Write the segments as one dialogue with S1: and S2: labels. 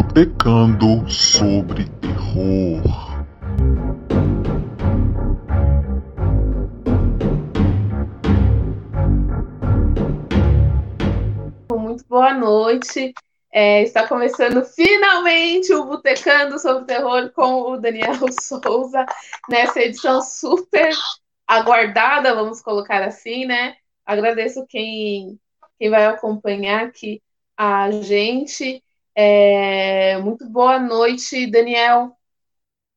S1: Botecando sobre terror.
S2: Muito boa noite. É, está começando finalmente o Botecando sobre Terror com o Daniel Souza, nessa edição super aguardada, vamos colocar assim, né? Agradeço quem, quem vai acompanhar aqui a gente. É, muito boa noite, Daniel.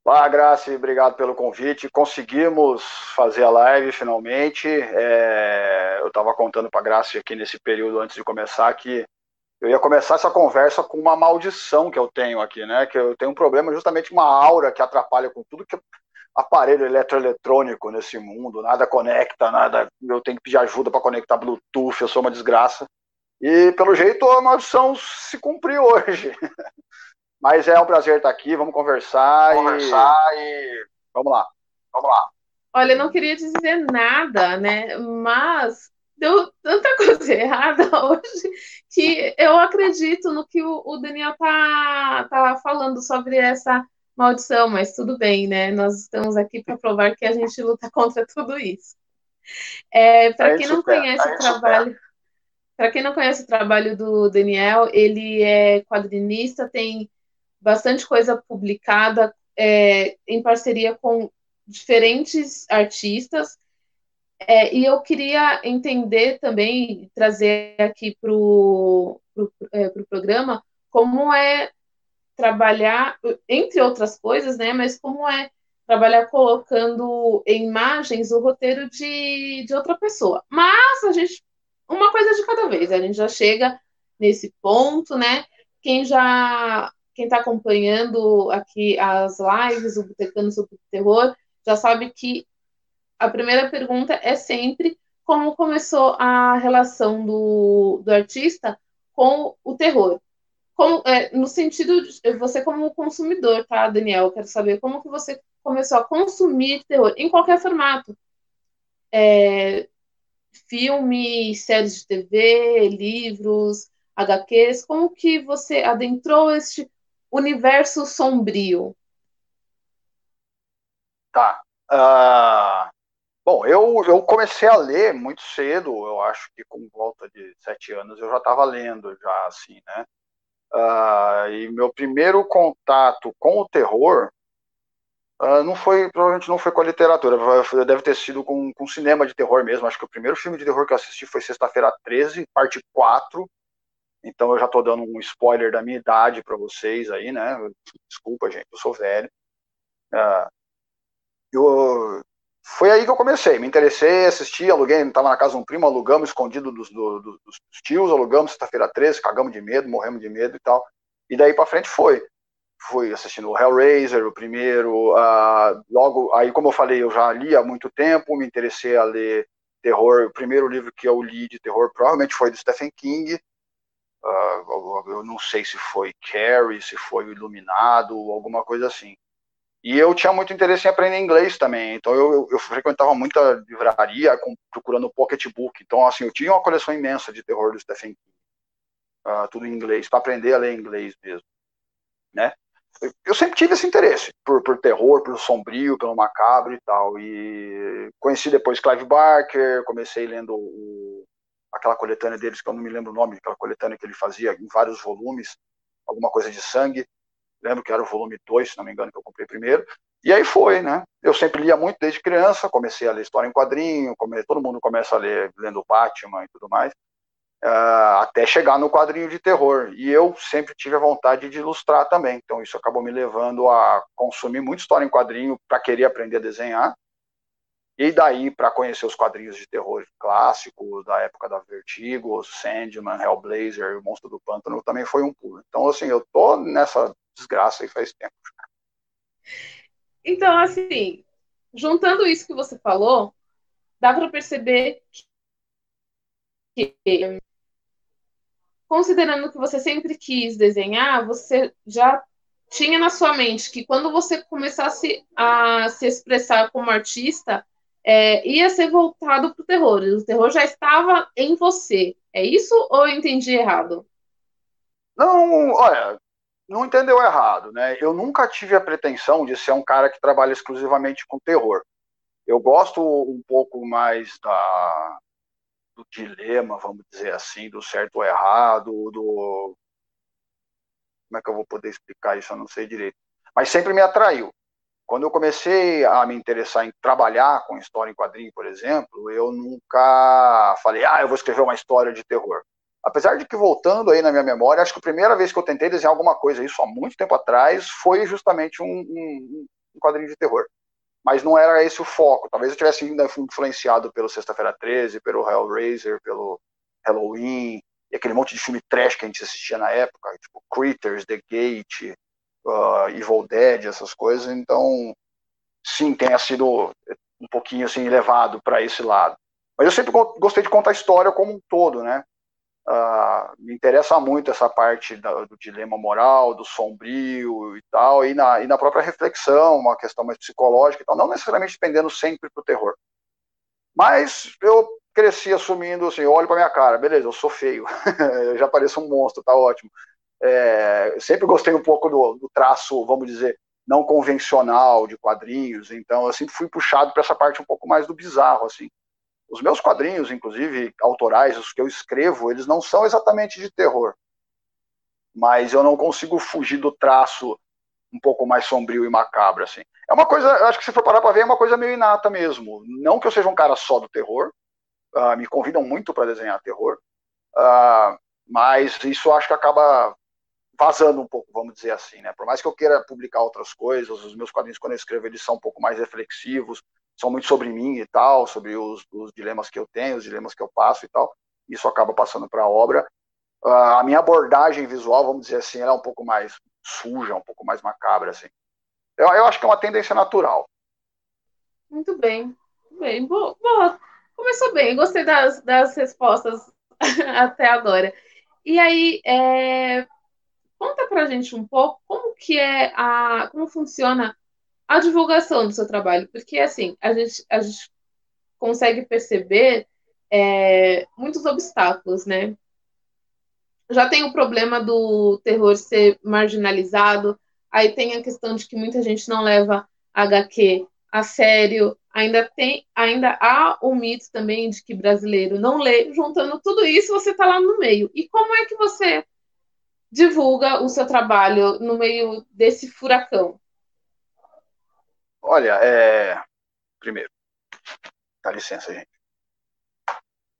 S3: Olá, Graça, obrigado pelo convite. Conseguimos fazer a live finalmente. É, eu estava contando para a Graça aqui nesse período antes de começar que eu ia começar essa conversa com uma maldição que eu tenho aqui, né? Que eu tenho um problema justamente uma aura que atrapalha com tudo que aparelho eletroeletrônico nesse mundo, nada conecta, nada. Eu tenho que pedir ajuda para conectar Bluetooth, eu sou uma desgraça. E pelo jeito a maldição se cumpriu hoje. Mas é um prazer estar aqui, vamos conversar, conversar e... e vamos lá, vamos lá.
S2: Olha, eu não queria dizer nada, né? Mas deu tanta coisa errada hoje que eu acredito no que o, Daniel tá, tá falando sobre essa maldição, mas tudo bem, né? Nós estamos aqui para provar que a gente luta contra tudo isso. É, para quem não conhece o trabalho, para quem não conhece o trabalho do Daniel, ele é quadrinista, tem bastante coisa publicada é, em parceria com diferentes artistas. É, e eu queria entender também, trazer aqui para o pro, é, pro programa, como é trabalhar, entre outras coisas, né, mas como é trabalhar colocando em imagens o roteiro de, de outra pessoa. Mas a gente, uma coisa de cada vez, a gente já chega nesse ponto, né? Quem já quem está acompanhando aqui as lives, o Botecando sobre o Terror, já sabe que a primeira pergunta é sempre como começou a relação do, do artista com o terror. Como, é, no sentido de você como consumidor, tá, Daniel? Eu quero saber como que você começou a consumir terror em qualquer formato. É, filmes, séries de TV, livros, HQs, como que você adentrou este universo sombrio?
S3: Tá. Uh, bom, eu, eu comecei a ler muito cedo, eu acho que com volta de sete anos eu já estava lendo, já assim, né? Uh, e meu primeiro contato com o terror uh, não foi, provavelmente não foi com a literatura, deve ter sido com, com cinema de terror mesmo. Acho que o primeiro filme de terror que eu assisti foi Sexta-feira 13, parte 4, então eu já estou dando um spoiler da minha idade para vocês aí, né? Desculpa, gente, eu sou velho. Uh, eu, foi aí que eu comecei, me interessei, assisti, aluguei, estava na casa de um primo, alugamos escondido dos, do, dos, dos tios, alugamos sexta-feira 13, cagamos de medo, morremos de medo e tal. E daí para frente foi. Fui assistindo o Hellraiser, o primeiro. Uh, logo, aí, como eu falei, eu já li há muito tempo, me interessei a ler terror. O primeiro livro que eu li de terror provavelmente foi do Stephen King. Uh, eu não sei se foi Carrie, se foi o Iluminado, alguma coisa assim. E eu tinha muito interesse em aprender inglês também, então eu, eu, frequentava muita livraria com, procurando pocketbook. Então, assim, eu tinha uma coleção imensa de terror do Stephen King, uh, tudo em inglês, para aprender a ler inglês mesmo, né? Eu, sempre tive esse interesse por, por terror, pelo sombrio, pelo macabro e tal. E conheci depois Clive Barker, comecei lendo o, aquela coletânea deles, que eu não me lembro o nome, aquela coletânea que ele fazia em vários volumes, alguma coisa de sangue. Lembro que era o volume 2, se não me engano, que eu comprei primeiro. E aí foi, né? Eu sempre lia muito desde criança, comecei a ler história em quadrinho, come... todo mundo começa a ler lendo Batman e tudo mais, uh, até chegar no quadrinho de terror. E eu sempre tive a vontade de ilustrar também, então isso acabou me levando a consumir muita história em quadrinho para querer aprender a desenhar. E daí, para conhecer os quadrinhos de terror clássicos da época da Vertigo, Sandman, Hellblazer, o Monstro do Pântano, também foi um pulo. Então, assim, eu tô nessa desgraça aí faz tempo.
S2: Então, assim, juntando isso que você falou, dá para perceber que, considerando que você sempre quis desenhar, você já tinha na sua mente que quando você começasse a se expressar como artista, é, ia ser voltado para o terror. O terror já estava em você. É isso ou eu entendi errado?
S3: Não, olha, não entendeu errado, né? Eu nunca tive a pretensão de ser um cara que trabalha exclusivamente com terror. Eu gosto um pouco mais da, do dilema, vamos dizer assim, do certo ou errado, do. Como é que eu vou poder explicar isso? Eu não sei direito. Mas sempre me atraiu. Quando eu comecei a me interessar em trabalhar com história em quadrinho, por exemplo, eu nunca falei, ah, eu vou escrever uma história de terror. Apesar de que, voltando aí na minha memória, acho que a primeira vez que eu tentei desenhar alguma coisa, isso há muito tempo atrás, foi justamente um, um, um quadrinho de terror. Mas não era esse o foco. Talvez eu tivesse ainda influenciado pelo Sexta-feira 13, pelo Hellraiser, pelo Halloween, e aquele monte de filme trash que a gente assistia na época, tipo Critters, The Gate, uh, Evil Dead, essas coisas. Então, sim, tenha sido um pouquinho assim levado para esse lado. Mas eu sempre gostei de contar a história como um todo, né? Uh, me interessa muito essa parte da, do dilema moral, do sombrio e tal, e na, e na própria reflexão, uma questão mais psicológica e tal, não necessariamente dependendo sempre para o terror. Mas eu cresci assumindo assim, olho para minha cara, beleza, eu sou feio, eu já pareço um monstro, tá ótimo. É, sempre gostei um pouco do, do, traço, vamos dizer, não convencional de quadrinhos, então eu sempre fui puxado para essa parte um pouco mais do bizarro, assim. Os meus quadrinhos, inclusive autorais, os que eu escrevo, eles não são exatamente de terror. Mas eu não consigo fugir do traço um pouco mais sombrio e macabro, assim. É uma coisa, acho que se for parar para ver, é uma coisa meio inata mesmo. Não que eu seja um cara só do terror, uh, me convidam muito para desenhar terror, uh, mas isso acho que acaba vazando um pouco, vamos dizer assim, né? Por mais que eu queira publicar outras coisas, os meus quadrinhos quando eu escrevo eles são um pouco mais reflexivos, são muito sobre mim e tal, sobre os, os dilemas que eu tenho, os dilemas que eu passo e tal. Isso acaba passando para a obra. Uh, a minha abordagem visual, vamos dizer assim, ela é um pouco mais suja, um pouco mais macabra, assim. Eu, eu acho que é uma tendência natural.
S2: Muito bem, bem, boa, boa. Começou bem, gostei das, das respostas até agora. E aí, é, conta pra gente um pouco como que é a, como funciona a divulgação do seu trabalho, porque assim, a gente, a gente consegue perceber é, muitos obstáculos, né? Já tem o problema do terror ser marginalizado, aí tem a questão de que muita gente não leva HQ a sério, ainda tem, ainda há o mito também de que brasileiro não lê, juntando tudo isso, você está lá no meio. E como é que você divulga o seu trabalho no meio desse furacão?
S3: Olha, é... primeiro, dá licença, gente.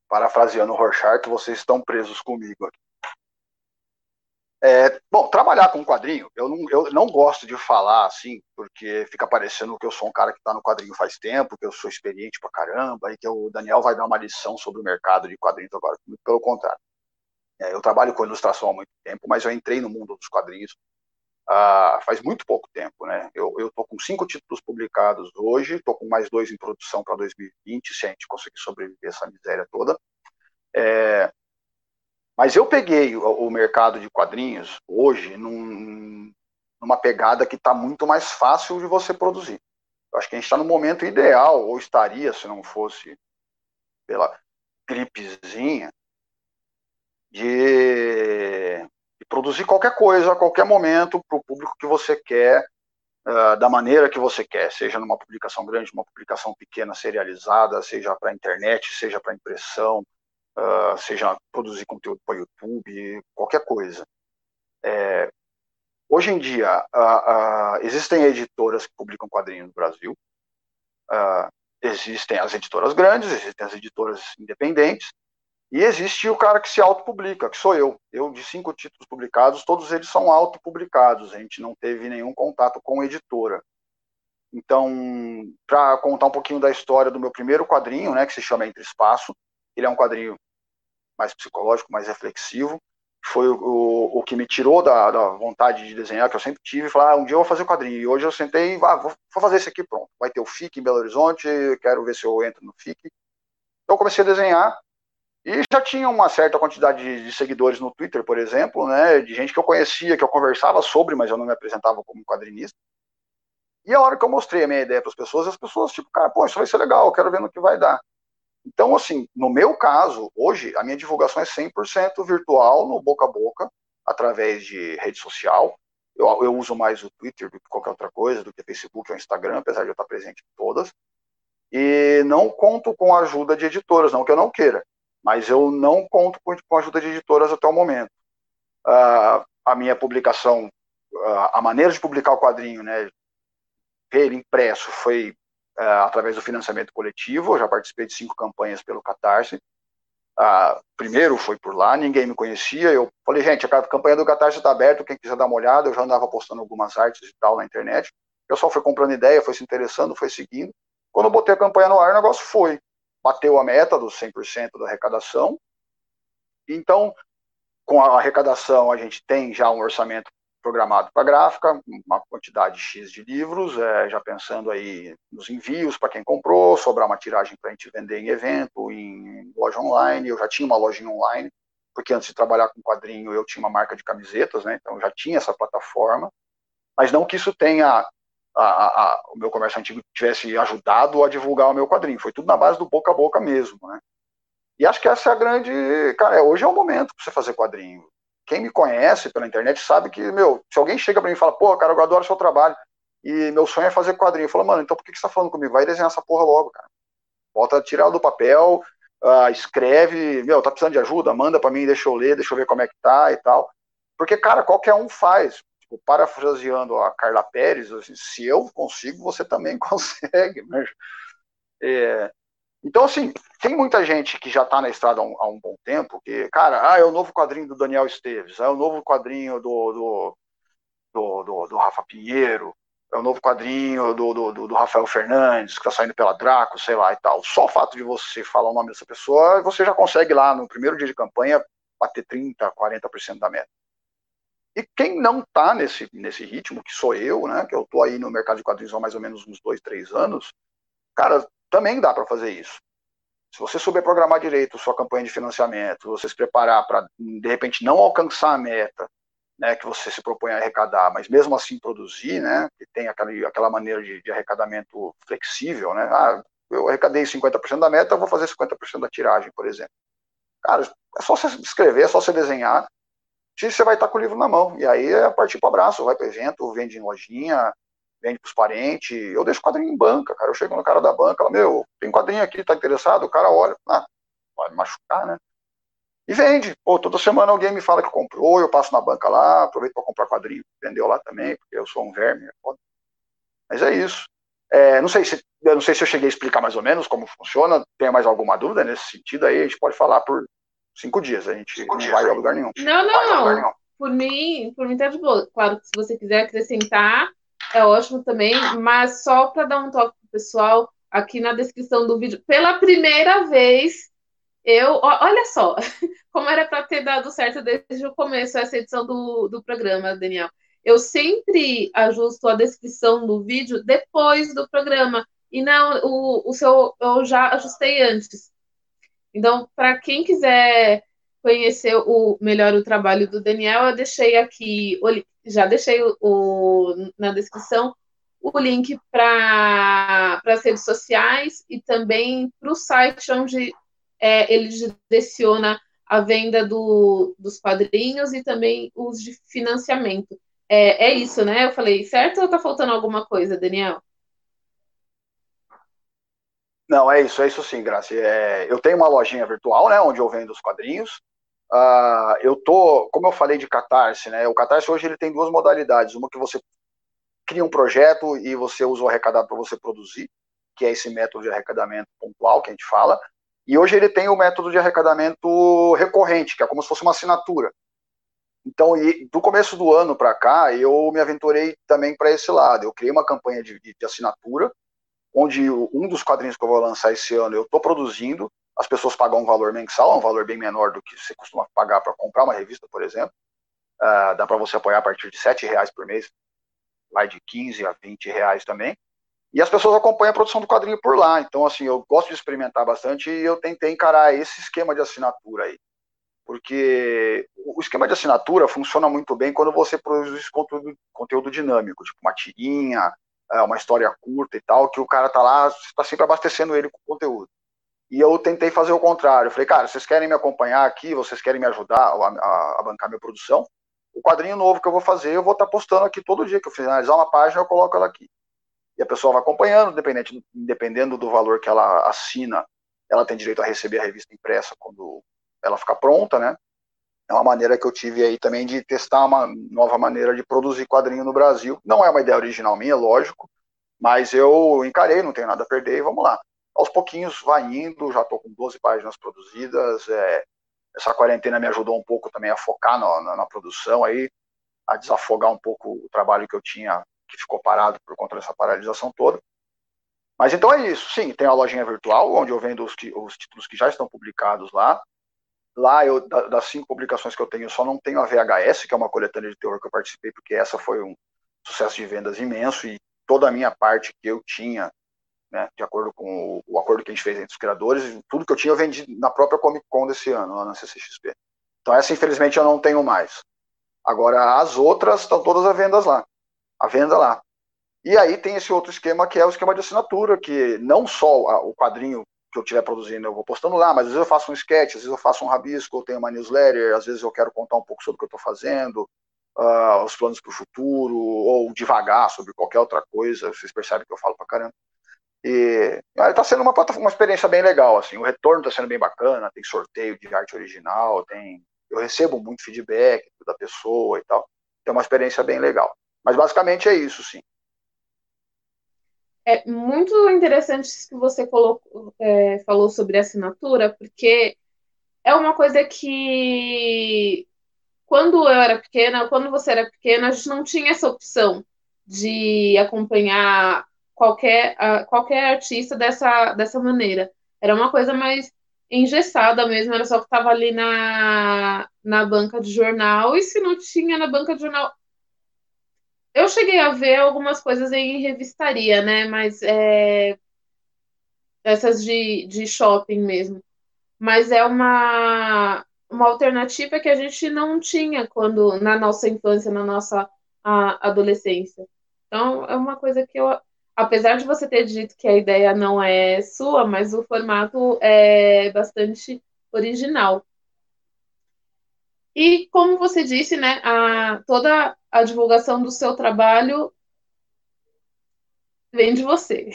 S3: Parafraseando o Rorschach, vocês estão presos comigo aqui. É, bom, trabalhar com quadrinho, eu não, eu não gosto de falar assim, porque fica parecendo que eu sou um cara que está no quadrinho faz tempo, que eu sou experiente pra caramba, e que o Daniel vai dar uma lição sobre o mercado de quadrinhos agora. Pelo contrário. É, eu trabalho com ilustração há muito tempo, mas eu entrei no mundo dos quadrinhos ah, faz muito pouco tempo, né? Eu estou com cinco títulos publicados hoje, estou com mais dois em produção para 2020, se a gente conseguir sobreviver essa miséria toda. É, mas eu peguei o, o, mercado de quadrinhos hoje num, numa pegada que está muito mais fácil de você produzir. Eu acho que a gente está no momento ideal, ou estaria se não fosse pela gripezinha, de produzir qualquer coisa a qualquer momento para o público que você quer, uh, da maneira que você quer, seja numa publicação grande, uma publicação pequena, serializada, seja para internet, seja para impressão, uh, seja produzir conteúdo para YouTube, qualquer coisa. É, hoje em dia, uh, existem editoras que publicam quadrinhos no Brasil, existem as editoras grandes, existem as editoras independentes, e existe o cara que se autopublica, que sou eu. Eu, de cinco títulos publicados, todos eles são autopublicados. A gente não teve nenhum contato com editora. Então, para contar um pouquinho da história do meu primeiro quadrinho, né, que se chama Entre Espaço, ele é um quadrinho mais psicológico, mais reflexivo. Foi o, o, o que me tirou da, da, vontade de desenhar, que eu sempre tive, falar, ah, um dia eu vou fazer o quadrinho. E hoje eu sentei ah, vou, vou fazer esse aqui, pronto. Vai ter o FIC em Belo Horizonte, quero ver se eu entro no FIC. Então eu comecei a desenhar, e já tinha uma certa quantidade de, de, seguidores no Twitter, por exemplo, né, de gente que eu conhecia, que eu conversava sobre, mas eu não me apresentava como quadrinista. E a hora que eu mostrei a minha ideia para as pessoas, as pessoas, tipo, cara, pô, isso vai ser legal, eu quero ver no que vai dar. Então, assim, no meu caso, hoje, a minha divulgação é 100% virtual, no boca a boca, através de rede social. Eu, eu uso mais o Twitter do que qualquer outra coisa, do que Facebook ou Instagram, apesar de eu estar presente em todas. E não conto com a ajuda de editoras, não que eu não queira, mas eu não conto com a ajuda de editoras até o momento. Uh, a minha publicação, uh, a maneira de publicar o quadrinho, né, ele impresso, foi uh, através do financiamento coletivo. Eu já participei de cinco campanhas pelo Catarse. Ah, primeiro foi por lá, ninguém me conhecia. Eu falei, gente, a campanha do Catarse está aberta, quem quiser dar uma olhada. Eu já andava postando algumas artes e tal na internet. O pessoal foi comprando ideia, foi se interessando, foi seguindo. Quando eu botei a campanha no ar, o negócio foi. Bateu a meta dos 100% da arrecadação. Então, com a arrecadação, a gente tem já um orçamento programado para gráfica, uma quantidade X de livros, é, já pensando aí nos envios para quem comprou, sobrar uma tiragem para a gente vender em evento, em loja online. Eu já tinha uma lojinha online, porque antes de trabalhar com quadrinho eu tinha uma marca de camisetas, né? Então já tinha essa plataforma, mas não que isso tenha a, a, o meu comércio antigo tivesse ajudado a divulgar o meu quadrinho. Foi tudo na base do boca a boca mesmo, né? E acho que essa é a grande. Cara, é, hoje é o momento para você fazer quadrinho quem me conhece pela internet sabe que, meu, se alguém chega para mim e fala, pô, cara, eu adoro seu trabalho, e meu sonho é fazer quadrinho, eu falo, mano, então por que, que você tá falando comigo? Vai desenhar essa porra logo, cara. Bota, tira ela do papel, uh, escreve, meu, tá precisando de ajuda? Manda para mim, deixa eu ler, deixa eu ver como é que tá e tal. Porque, cara, qualquer um faz. Tipo, parafraseando a Carla Pérez, assim, se eu consigo, você também consegue. Né? É, então, assim, tem muita gente que já está na estrada há um, há um, bom tempo, que, cara, ah, é o novo quadrinho do Daniel Esteves, é o novo quadrinho do, do, do, do, do Rafa Pinheiro, é o novo quadrinho do, do, do Rafael Fernandes, que está saindo pela Draco, sei lá e tal. Só o fato de você falar o nome dessa pessoa, você já consegue lá no primeiro dia de campanha bater 30%, 40% da meta. E quem não está nesse, nesse ritmo, que sou eu, né, que eu estou aí no mercado de quadrinhos há mais ou menos uns dois, três anos, cara, também dá para fazer isso. Se você souber programar direito sua campanha de financiamento, você se preparar para, de repente, não alcançar a meta né, que você se propõe a arrecadar, mas mesmo assim produzir, né, que tem aquela, aquela maneira de, de arrecadamento flexível, né, ah, eu arrecadei 50% da meta, eu vou fazer 50% da tiragem, por exemplo. Cara, é só você escrever, é só você desenhar, você vai estar com o livro na mão. E aí é partir para o abraço, vai para evento, vende em lojinha, vende pros parentes. Eu deixo quadrinho em banca, cara. Eu chego no cara da banca, falo, meu, tem quadrinho aqui, tá interessado? O cara olha, ah, pode machucar, né? E vende. Pô, toda semana alguém me fala que comprou, eu passo na banca lá, aproveito para comprar quadrinho. Vendeu lá também, porque eu sou um verme. É Mas é isso. É, não sei se eu não sei se eu cheguei a explicar mais ou menos como funciona. Tem mais alguma dúvida nesse sentido aí? A gente pode falar por cinco dias. A gente cinco não dias, vai a lugar nenhum.
S2: Não, não, não. Por mim, por mim tá de boa. Claro que se você quiser acrescentar, é ótimo também, mas só para dar um toque pro pessoal, aqui na descrição do vídeo, pela primeira vez, eu. Olha só, como era para ter dado certo desde o começo essa edição do, do programa, Daniel. Eu sempre ajusto a descrição do vídeo depois do programa. E não, o, o seu eu já ajustei antes. Então, para quem quiser conhecer o melhor o trabalho do Daniel, eu deixei aqui já deixei o, o na descrição o link para as redes sociais e também para o site onde é, ele direciona a venda do, dos quadrinhos e também os de financiamento. É, é isso, né? Eu falei certo ou está faltando alguma coisa, Daniel?
S3: Não, é isso, é isso sim, Graça. É, eu tenho uma lojinha virtual, né, onde eu vendo os quadrinhos. Uh, eu tô, como eu falei de Catarse, né? O Catarse hoje ele tem duas modalidades. Uma que você cria um projeto e você usa o arrecadado para você produzir, que é esse método de arrecadamento pontual que a gente fala. E hoje ele tem o método de arrecadamento recorrente, que é como se fosse uma assinatura. Então, do começo do ano para cá, eu me aventurei também para esse lado. Eu criei uma campanha de, de assinatura, onde um dos quadrinhos que eu vou lançar esse ano eu estou produzindo, as pessoas pagam um valor mensal, um valor bem menor do que você costuma pagar para comprar uma revista, por exemplo. Uh, dá para você apoiar a partir de R$ reais por mês, vai de 15 a 20 reais também. E as pessoas acompanham a produção do quadrinho por lá. Então, assim, eu gosto de experimentar bastante e eu tentei encarar esse esquema de assinatura aí. Porque o esquema de assinatura funciona muito bem quando você produz conteúdo, conteúdo dinâmico, tipo uma tirinha, é, uma história curta e tal, que o cara tá lá, está sempre abastecendo ele com conteúdo. E eu tentei fazer o contrário. Eu falei, cara, vocês querem me acompanhar aqui, vocês querem me ajudar a, a, a bancar minha produção? o quadrinho novo que eu vou fazer, eu vou estar tá postando aqui todo dia, que eu finalizar uma página, eu coloco ela aqui. E a pessoa vai acompanhando, dependendo, dependendo do valor que ela assina, ela tem direito a receber a revista impressa quando ela ficar pronta, né? É uma maneira que eu tive aí também de testar uma nova maneira de produzir quadrinho no Brasil. Não é uma ideia original minha, lógico, mas eu encarei, não tenho nada a perder e vamos lá. Aos pouquinhos vai indo, já estou com 12 páginas produzidas. É, essa quarentena me ajudou um pouco também a focar na, na, na, produção aí, a desafogar um pouco o trabalho que eu tinha, que ficou parado por conta dessa paralisação toda. Mas então é isso, sim, tem a lojinha virtual, onde eu vendo os, os títulos que já estão publicados lá. Lá, eu, das cinco publicações que eu tenho, eu só não tenho a VHS, que é uma coletânea de terror que eu participei, porque essa foi um sucesso de vendas imenso e toda a minha parte que eu tinha, né, de acordo com o, o, acordo que a gente fez entre os criadores, tudo que eu tinha eu vendi na própria Comic Con desse ano, lá na CCXP. Então essa, infelizmente, eu não tenho mais. Agora, as outras estão todas à venda lá. À venda lá. E aí tem esse outro esquema que é o esquema de assinatura, que não só o quadrinho que eu estiver produzindo eu vou postando lá, mas às vezes eu faço um sketch, às vezes eu faço um rabisco, eu tenho uma newsletter, às vezes eu quero contar um pouco sobre o que eu estou fazendo, uh, os planos para o futuro, ou devagar sobre qualquer outra coisa, vocês percebem que eu falo pra caramba. E está sendo uma, uma experiência bem legal, assim, o retorno está sendo bem bacana, tem sorteio de arte original, tem eu recebo muito feedback da pessoa e tal, é uma experiência bem legal. Mas basicamente é isso, sim
S2: é muito interessante isso que você colocou, é, falou sobre assinatura, porque é uma coisa que quando eu era pequena, quando você era pequena, a gente não tinha essa opção de acompanhar qualquer, qualquer artista dessa, dessa maneira. Era uma coisa mais engessada mesmo, era só que estava ali na, na banca de jornal, e se não tinha na banca de jornal, eu cheguei a ver algumas coisas em revistaria, né? Mas é, essas de, de shopping mesmo. Mas é uma, uma alternativa que a gente não tinha quando na nossa infância, na nossa a, adolescência. Então, é uma coisa que eu. Apesar de você ter dito que a ideia não é sua, mas o formato é bastante original. E como você disse, né, a, toda a divulgação do seu trabalho vem de você.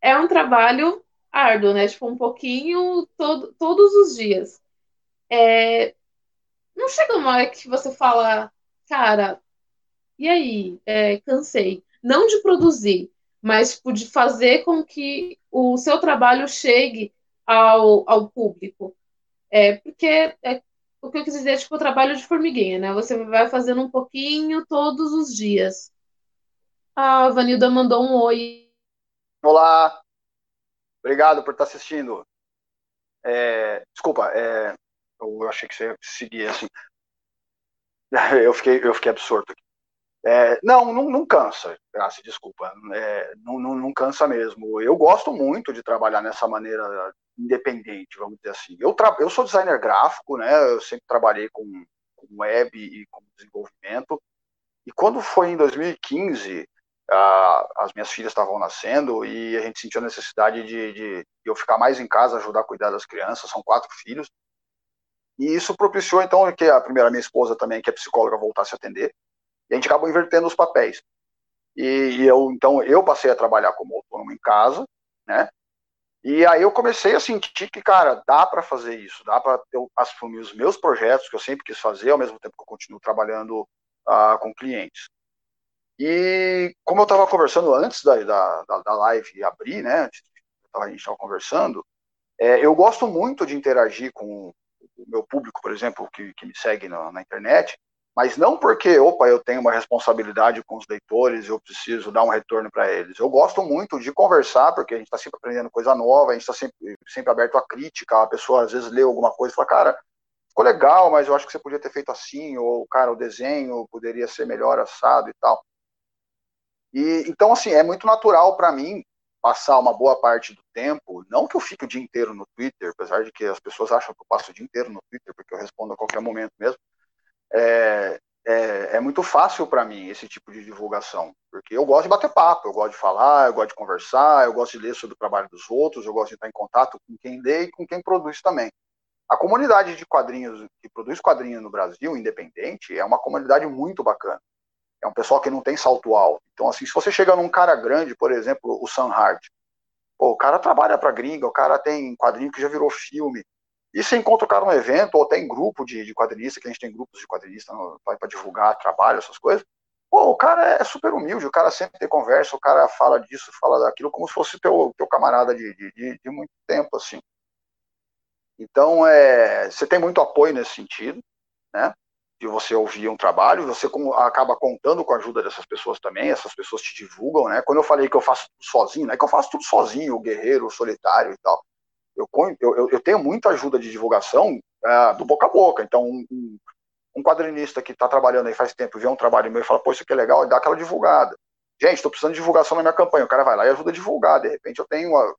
S2: É um trabalho árduo, né? Tipo, um pouquinho todo, todos os dias. É, não chega uma hora que você fala, cara, e aí? É, cansei. Não de produzir, mas tipo, de fazer com que o seu trabalho chegue ao, ao público. É, porque é, o que eu quis dizer é tipo o trabalho de formiguinha, né? Você vai fazendo um pouquinho todos os dias. A Vanilda mandou um oi.
S3: Olá, obrigado por estar assistindo. É, desculpa, é, eu achei que você ia seguir assim. Eu fiquei, eu fiquei absorto aqui. É, não, não, não cansa, Graça, desculpa. É, não, não, não, cansa mesmo. Eu gosto muito de trabalhar nessa maneira independente, vamos dizer assim. Eu, eu sou designer gráfico, né? Eu sempre trabalhei com, com web e com desenvolvimento. E quando foi em 2015, as minhas filhas estavam nascendo e a gente sentiu a necessidade de, de, de, eu ficar mais em casa, ajudar a cuidar das crianças. São quatro filhos. E isso propiciou, então, que a primeira minha esposa também, que é psicóloga, voltasse a atender. E a gente acabou invertendo os papéis. E, e eu, então, eu passei a trabalhar como autônomo em casa, né? E aí eu comecei a sentir que, cara, dá para fazer isso, dá para eu assumir os meus projetos que eu sempre quis fazer, ao mesmo tempo que eu continuo trabalhando uh, com clientes. E como eu estava conversando antes da, da, da live abrir, né, a gente estava conversando, é, eu gosto muito de interagir com o meu público, por exemplo, que, que me segue na, na internet, mas não porque, opa, eu tenho uma responsabilidade com os leitores, eu preciso dar um retorno para eles. Eu gosto muito de conversar, porque a gente está sempre aprendendo coisa nova, a gente está sempre, sempre aberto à crítica, a pessoa às vezes lê alguma coisa e fala, cara, ficou legal, mas eu acho que você podia ter feito assim, ou, cara, o desenho poderia ser melhor assado e tal. E, então, assim, é muito natural para mim passar uma boa parte do tempo, não que eu fique o dia inteiro no Twitter, apesar de que as pessoas acham que eu passo o dia inteiro no Twitter, porque eu respondo a qualquer momento mesmo, é, é, é muito fácil para mim esse tipo de divulgação, porque eu gosto de bater papo, eu gosto de falar, eu gosto de conversar, eu gosto de ler sobre o trabalho dos outros, eu gosto de estar em contato com quem lê e com quem produz também. a comunidade de quadrinhos, que produz quadrinhos no Brasil, independente, é uma comunidade muito bacana. É um pessoal que não tem salto alto. Então, assim, se você chega num cara grande, por exemplo, o Sam Hart, o cara trabalha para gringa, o cara tem quadrinho que já virou filme. E você encontra o cara num evento, ou tem grupo de, de quadrinista, que a gente tem grupos de quadrinistas para divulgar trabalho, essas coisas. Pô, o cara é super humilde, o cara sempre tem conversa, o cara fala disso, fala daquilo, como se fosse teu, teu camarada de, de, de muito tempo, assim. Então, é, você tem muito apoio nesse sentido, né? De você ouvir um trabalho, você acaba contando com a ajuda dessas pessoas também, essas pessoas te divulgam, né? Quando eu falei que eu faço tudo sozinho, não é que eu faço tudo sozinho, o guerreiro, o solitário e tal. Eu, eu, eu tenho muita ajuda de divulgação é, do boca a boca. Então, um, um quadrinista que está trabalhando aí faz tempo, vê um trabalho meu e fala, pô, isso aqui é legal, e dá aquela divulgada. Gente, estou precisando de divulgação na minha campanha. O cara vai lá e ajuda a divulgar. De repente, eu tenho uh,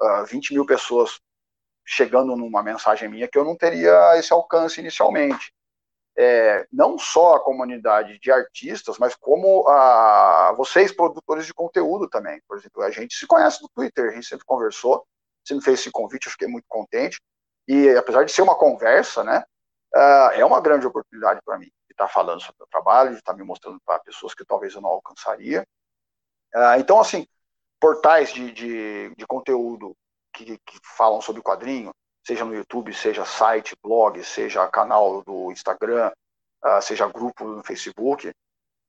S3: uh, 20 mil pessoas chegando numa mensagem minha que eu não teria esse alcance inicialmente. É, não só a comunidade de artistas, mas como a, vocês, produtores de conteúdo também. Por exemplo, a gente se conhece no Twitter, a gente sempre conversou, você me fez esse convite, eu fiquei muito contente. E apesar de ser uma conversa, né, uh, é uma grande oportunidade para mim de estar tá falando sobre o meu trabalho, de estar tá me mostrando para pessoas que talvez eu não alcançaria. Uh, então, assim, portais de, de, de conteúdo que, que falam sobre quadrinho, seja no YouTube, seja site, blog, seja canal do Instagram, uh, seja grupo no Facebook,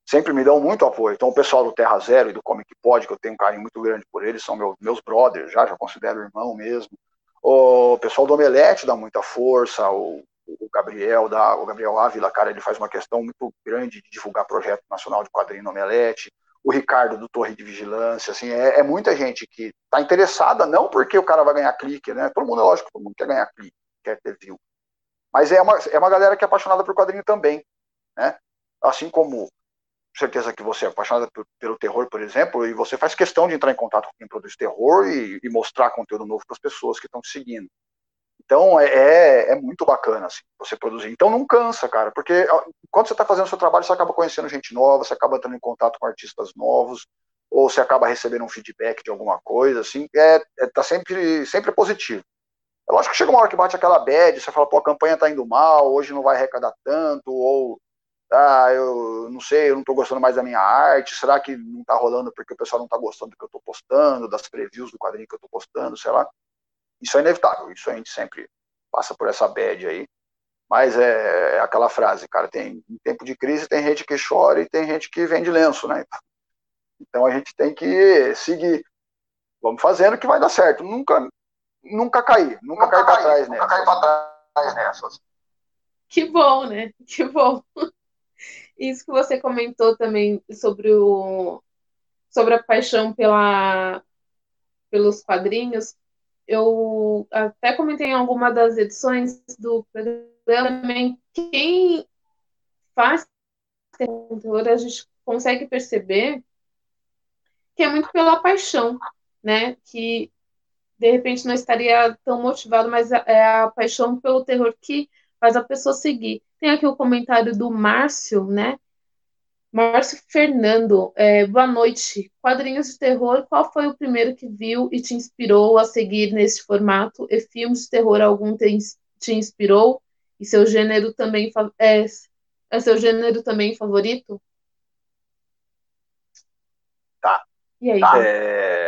S3: sempre me dão muito apoio. Então, o pessoal do Terra Zero e do Comic Pod, que eu tenho um carinho muito grande por eles, são meus, meus brothers, já, já considero irmão mesmo. O pessoal do Omelete dá muita força, o, o Gabriel da, o Gabriel Ávila, cara, ele faz uma questão muito grande de divulgar projeto nacional de quadrinho no Omelete o Ricardo do Torre de Vigilância, assim, é, é muita gente que está interessada, não porque o cara vai ganhar clique, né? Todo mundo, é lógico, todo mundo quer ganhar clique, quer ter view. Mas é uma, é uma galera que é apaixonada por quadrinho também, né? Assim como certeza que você é apaixonada pelo terror, por exemplo, e você faz questão de entrar em contato com quem produz terror e, e mostrar conteúdo novo para as pessoas que estão te seguindo. Então é, é, é muito bacana assim, você produzir. Então não cansa, cara, porque quando você está fazendo o seu trabalho, você acaba conhecendo gente nova, você acaba entrando em contato com artistas novos, ou você acaba recebendo um feedback de alguma coisa, assim, é, é tá sempre, sempre positivo. É lógico que chega uma hora que bate aquela bad, você fala, pô, a campanha tá indo mal, hoje não vai arrecadar tanto, ou ah, eu não sei, eu não estou gostando mais da minha arte, será que não está rolando porque o pessoal não está gostando do que eu estou postando, das previews do quadrinho que eu estou postando, sei lá. Isso é inevitável, isso a gente sempre passa por essa bad aí. Mas é, é aquela frase, cara, tem em tempo de crise tem gente que chora e tem gente que vende lenço, né? Então a gente tem que seguir. Vamos fazendo que vai dar certo. Nunca, nunca cair, nunca, nunca cair para trás,
S2: né? Nunca cair para trás nessas. Que bom, né? Que bom. Isso que você comentou também sobre o sobre a paixão pela pelos quadrinhos eu até comentei em alguma das edições do programa também, quem faz conteúdo, a gente consegue perceber que é muito pela paixão, né? Que de repente não estaria tão motivado, mas é a paixão pelo terror que faz a pessoa seguir. Tem aqui o comentário do Márcio, né? Márcio Fernando, é, boa noite. Quadrinhos de terror, qual foi o primeiro que viu e te inspirou a seguir neste formato? E filmes de terror algum te, te inspirou? E seu gênero também é, é seu gênero também favorito?
S3: Tá.
S2: E aí?
S3: Tá. É...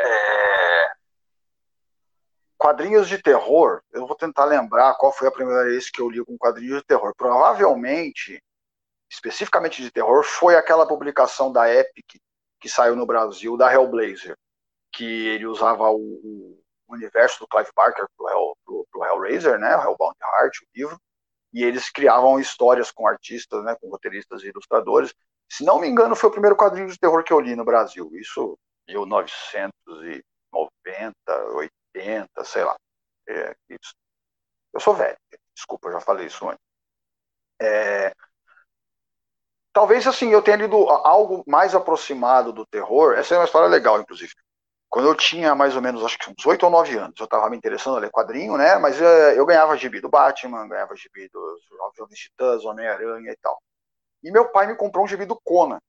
S3: Quadrinhos de terror, eu vou tentar lembrar qual foi a primeira vez que eu li com quadrinhos de terror. Provavelmente especificamente de terror, foi aquela publicação da Epic que saiu no Brasil, da Hellblazer, que ele usava o, o universo do Clive Barker pro, Hell, pro, pro Hellraiser, né, o Hellbound Heart, o livro, e eles criavam histórias com artistas, né, com roteiristas e ilustradores. Se não me engano, foi o primeiro quadrinho de terror que eu li no Brasil, isso 1990, 80, sei lá. É, isso. Eu sou velho, desculpa, eu já falei isso antes. É, talvez assim eu tenha lido algo mais aproximado do terror. Essa é uma história legal, inclusive. Quando eu tinha mais ou menos, acho que uns 8 ou 9 anos, eu estava me interessando a ler quadrinho, né? Mas eh, eu ganhava gibi do Batman, ganhava gibi dos Jovens Titãs, Homem-Aranha e tal. E meu pai me comprou um gibi do Conan.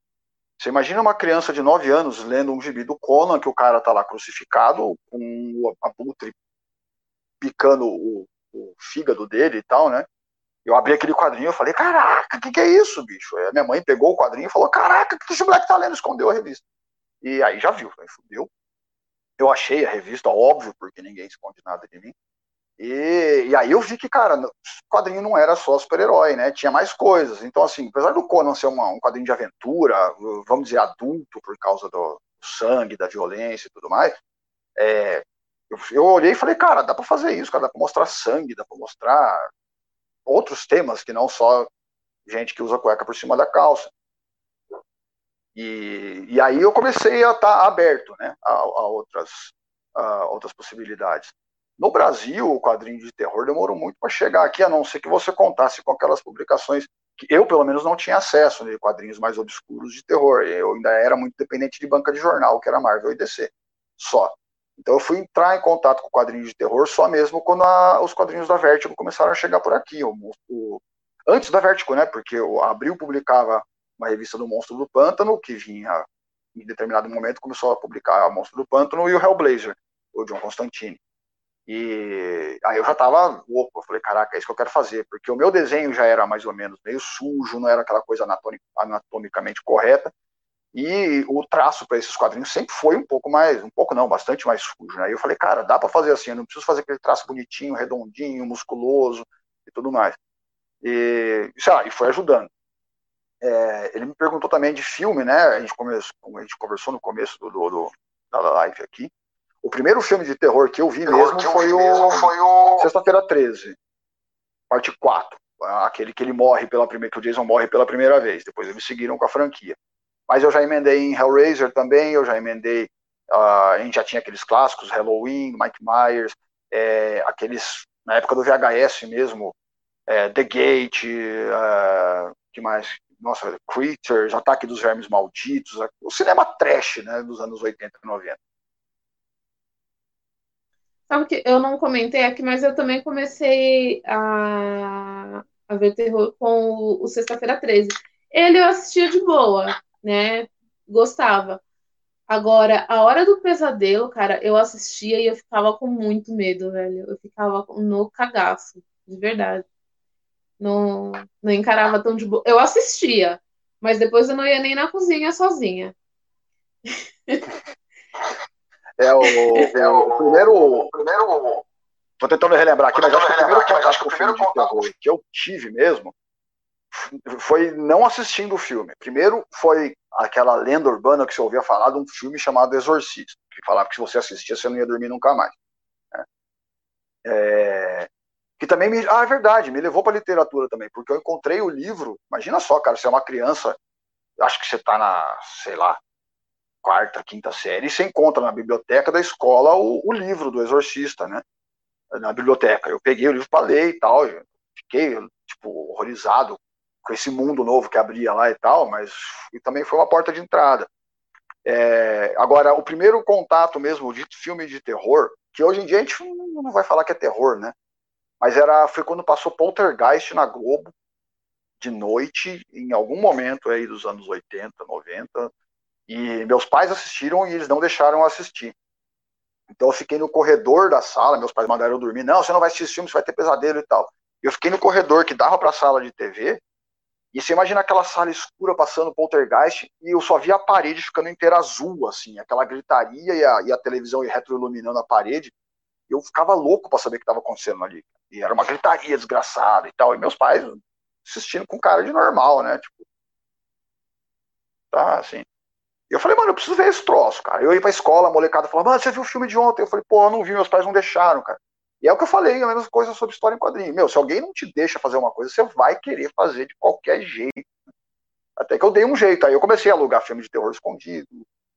S3: Você imagina uma criança de 9 anos lendo um gibi do Conan, que o cara tá lá crucificado, com o abutre picando o, o, fígado dele e tal, né? Eu abri aquele quadrinho e falei, caraca, o que, que é isso, bicho? Aí minha mãe pegou o quadrinho e falou, caraca, o que esse moleque tá lendo? Escondeu a revista. E aí já viu, aí fudeu. Eu achei a revista, óbvio, porque ninguém esconde nada de mim. E, e aí eu vi que, cara, o quadrinho não era só super-herói, né? Tinha mais coisas. Então, assim, apesar do Conan ser uma, um quadrinho de aventura, vamos dizer, adulto, por causa do, sangue, da violência e tudo mais, é, eu, eu, olhei e falei, cara, dá pra fazer isso, cara, dá pra mostrar sangue, dá pra mostrar outros temas que não só gente que usa cueca por cima da calça. E, e aí eu comecei a estar tá aberto né, a, a outras, a outras possibilidades. No Brasil, o quadrinho de terror demorou muito para chegar aqui, a não ser que você contasse com aquelas publicações que eu, pelo menos, não tinha acesso, né, quadrinhos mais obscuros de terror. Eu ainda era muito dependente de banca de jornal, que era Marvel e DC, só. Então eu fui entrar em contato com quadrinhos de terror só mesmo quando a, os quadrinhos da Vertigo começaram a chegar por aqui. O, o, antes da Vertigo, né? Porque o Abril publicava uma revista do Monstro do Pântano, que vinha em determinado momento começou a publicar o Monstro do Pântano e o Hellblazer, o John Constantine. E aí eu já tava louco, eu falei, caraca, é isso que eu quero fazer, porque o meu desenho já era mais ou menos meio sujo, não era aquela coisa anatomicamente correta, e o traço para esses quadrinhos sempre foi um pouco mais, um pouco não, bastante mais sujo, né? E eu falei, cara, dá para fazer assim, eu não preciso fazer aquele traço bonitinho, redondinho, musculoso e tudo mais. E, sei lá, e foi ajudando. É, ele me perguntou também de filme, né? A gente, começou, a gente conversou no começo do, do, do, da live aqui. O primeiro filme de terror que eu vi mesmo, que eu foi, vi o... mesmo foi o Sexta-feira 13, parte 4. Aquele que ele morre pela primeira, que o Jason morre pela primeira vez. Depois eles seguiram com a franquia. Mas eu já emendei em Hellraiser também, eu já emendei. Uh, a gente já tinha aqueles clássicos, Halloween, Mike Myers, é, aqueles, na época do VHS mesmo, é, The Gate, uh, que mais? Nossa, Creatures, Ataque dos Vermes Malditos, o cinema trash, né, dos anos 80 e 90.
S2: Sabe que eu não comentei aqui, mas eu também comecei a, a ver terror com o, o Sexta-feira 13. Ele eu assistia de boa né? Gostava. Agora, a hora do pesadelo, cara, eu assistia e eu ficava com muito medo, velho. Eu ficava no cagaço, de verdade. Não, não encarava tão de boa. Eu assistia, mas depois eu não ia nem na cozinha sozinha.
S3: É o, é o primeiro. Primeiro Tô tentando relembrar aqui, mas acho que o primeiro contato com o filme de terror que eu tive mesmo foi não assistindo o filme. Primeiro foi aquela lenda urbana que você ouvia falar de um filme chamado Exorcista, que falava que se você assistia você não ia dormir nunca mais. Né? É, que também me. Ah, é verdade, me levou para literatura também, porque eu encontrei o livro. Imagina só, cara, você é uma criança, acho que você está na, sei lá, quarta, quinta série, e você encontra na biblioteca da escola o, o livro do Exorcista, né? Na biblioteca. Eu peguei o livro para ler e tal, fiquei, tipo, horrorizado com esse mundo novo que abria lá e tal, mas e também foi uma porta de entrada. É, agora, o primeiro contato mesmo de filme de terror, que hoje em dia a gente não vai falar que é terror, né? Mas era, foi quando passou Poltergeist na Globo, de noite, em algum momento aí dos anos 80, 90, e meus pais assistiram e eles não deixaram assistir. Então eu fiquei no corredor da sala, meus pais mandaram eu dormir, não, você não vai assistir esse filme, você vai ter pesadelo e tal. Eu fiquei no corredor que dava para a sala de TV, e você imagina aquela sala escura passando poltergeist e eu só via a parede ficando inteira azul, assim, aquela gritaria e a, e a televisão retroiluminando a parede. Eu ficava louco para saber o que estava acontecendo ali. E era uma gritaria desgraçada e tal. E meus pais assistindo com cara de normal, né? Tipo, tá, assim. E eu falei, mano, eu preciso ver esse troço, cara. Eu ia pra escola, a molecada falava, mano, você viu o filme de ontem? Eu falei, pô, eu não vi, meus pais não deixaram, cara. E é o que eu falei, a mesma coisa sobre história em quadrinho. Meu, se alguém não te deixa fazer uma coisa, você vai querer fazer de qualquer jeito. Até que eu dei um jeito. Aí eu comecei a alugar filme de terror escondido,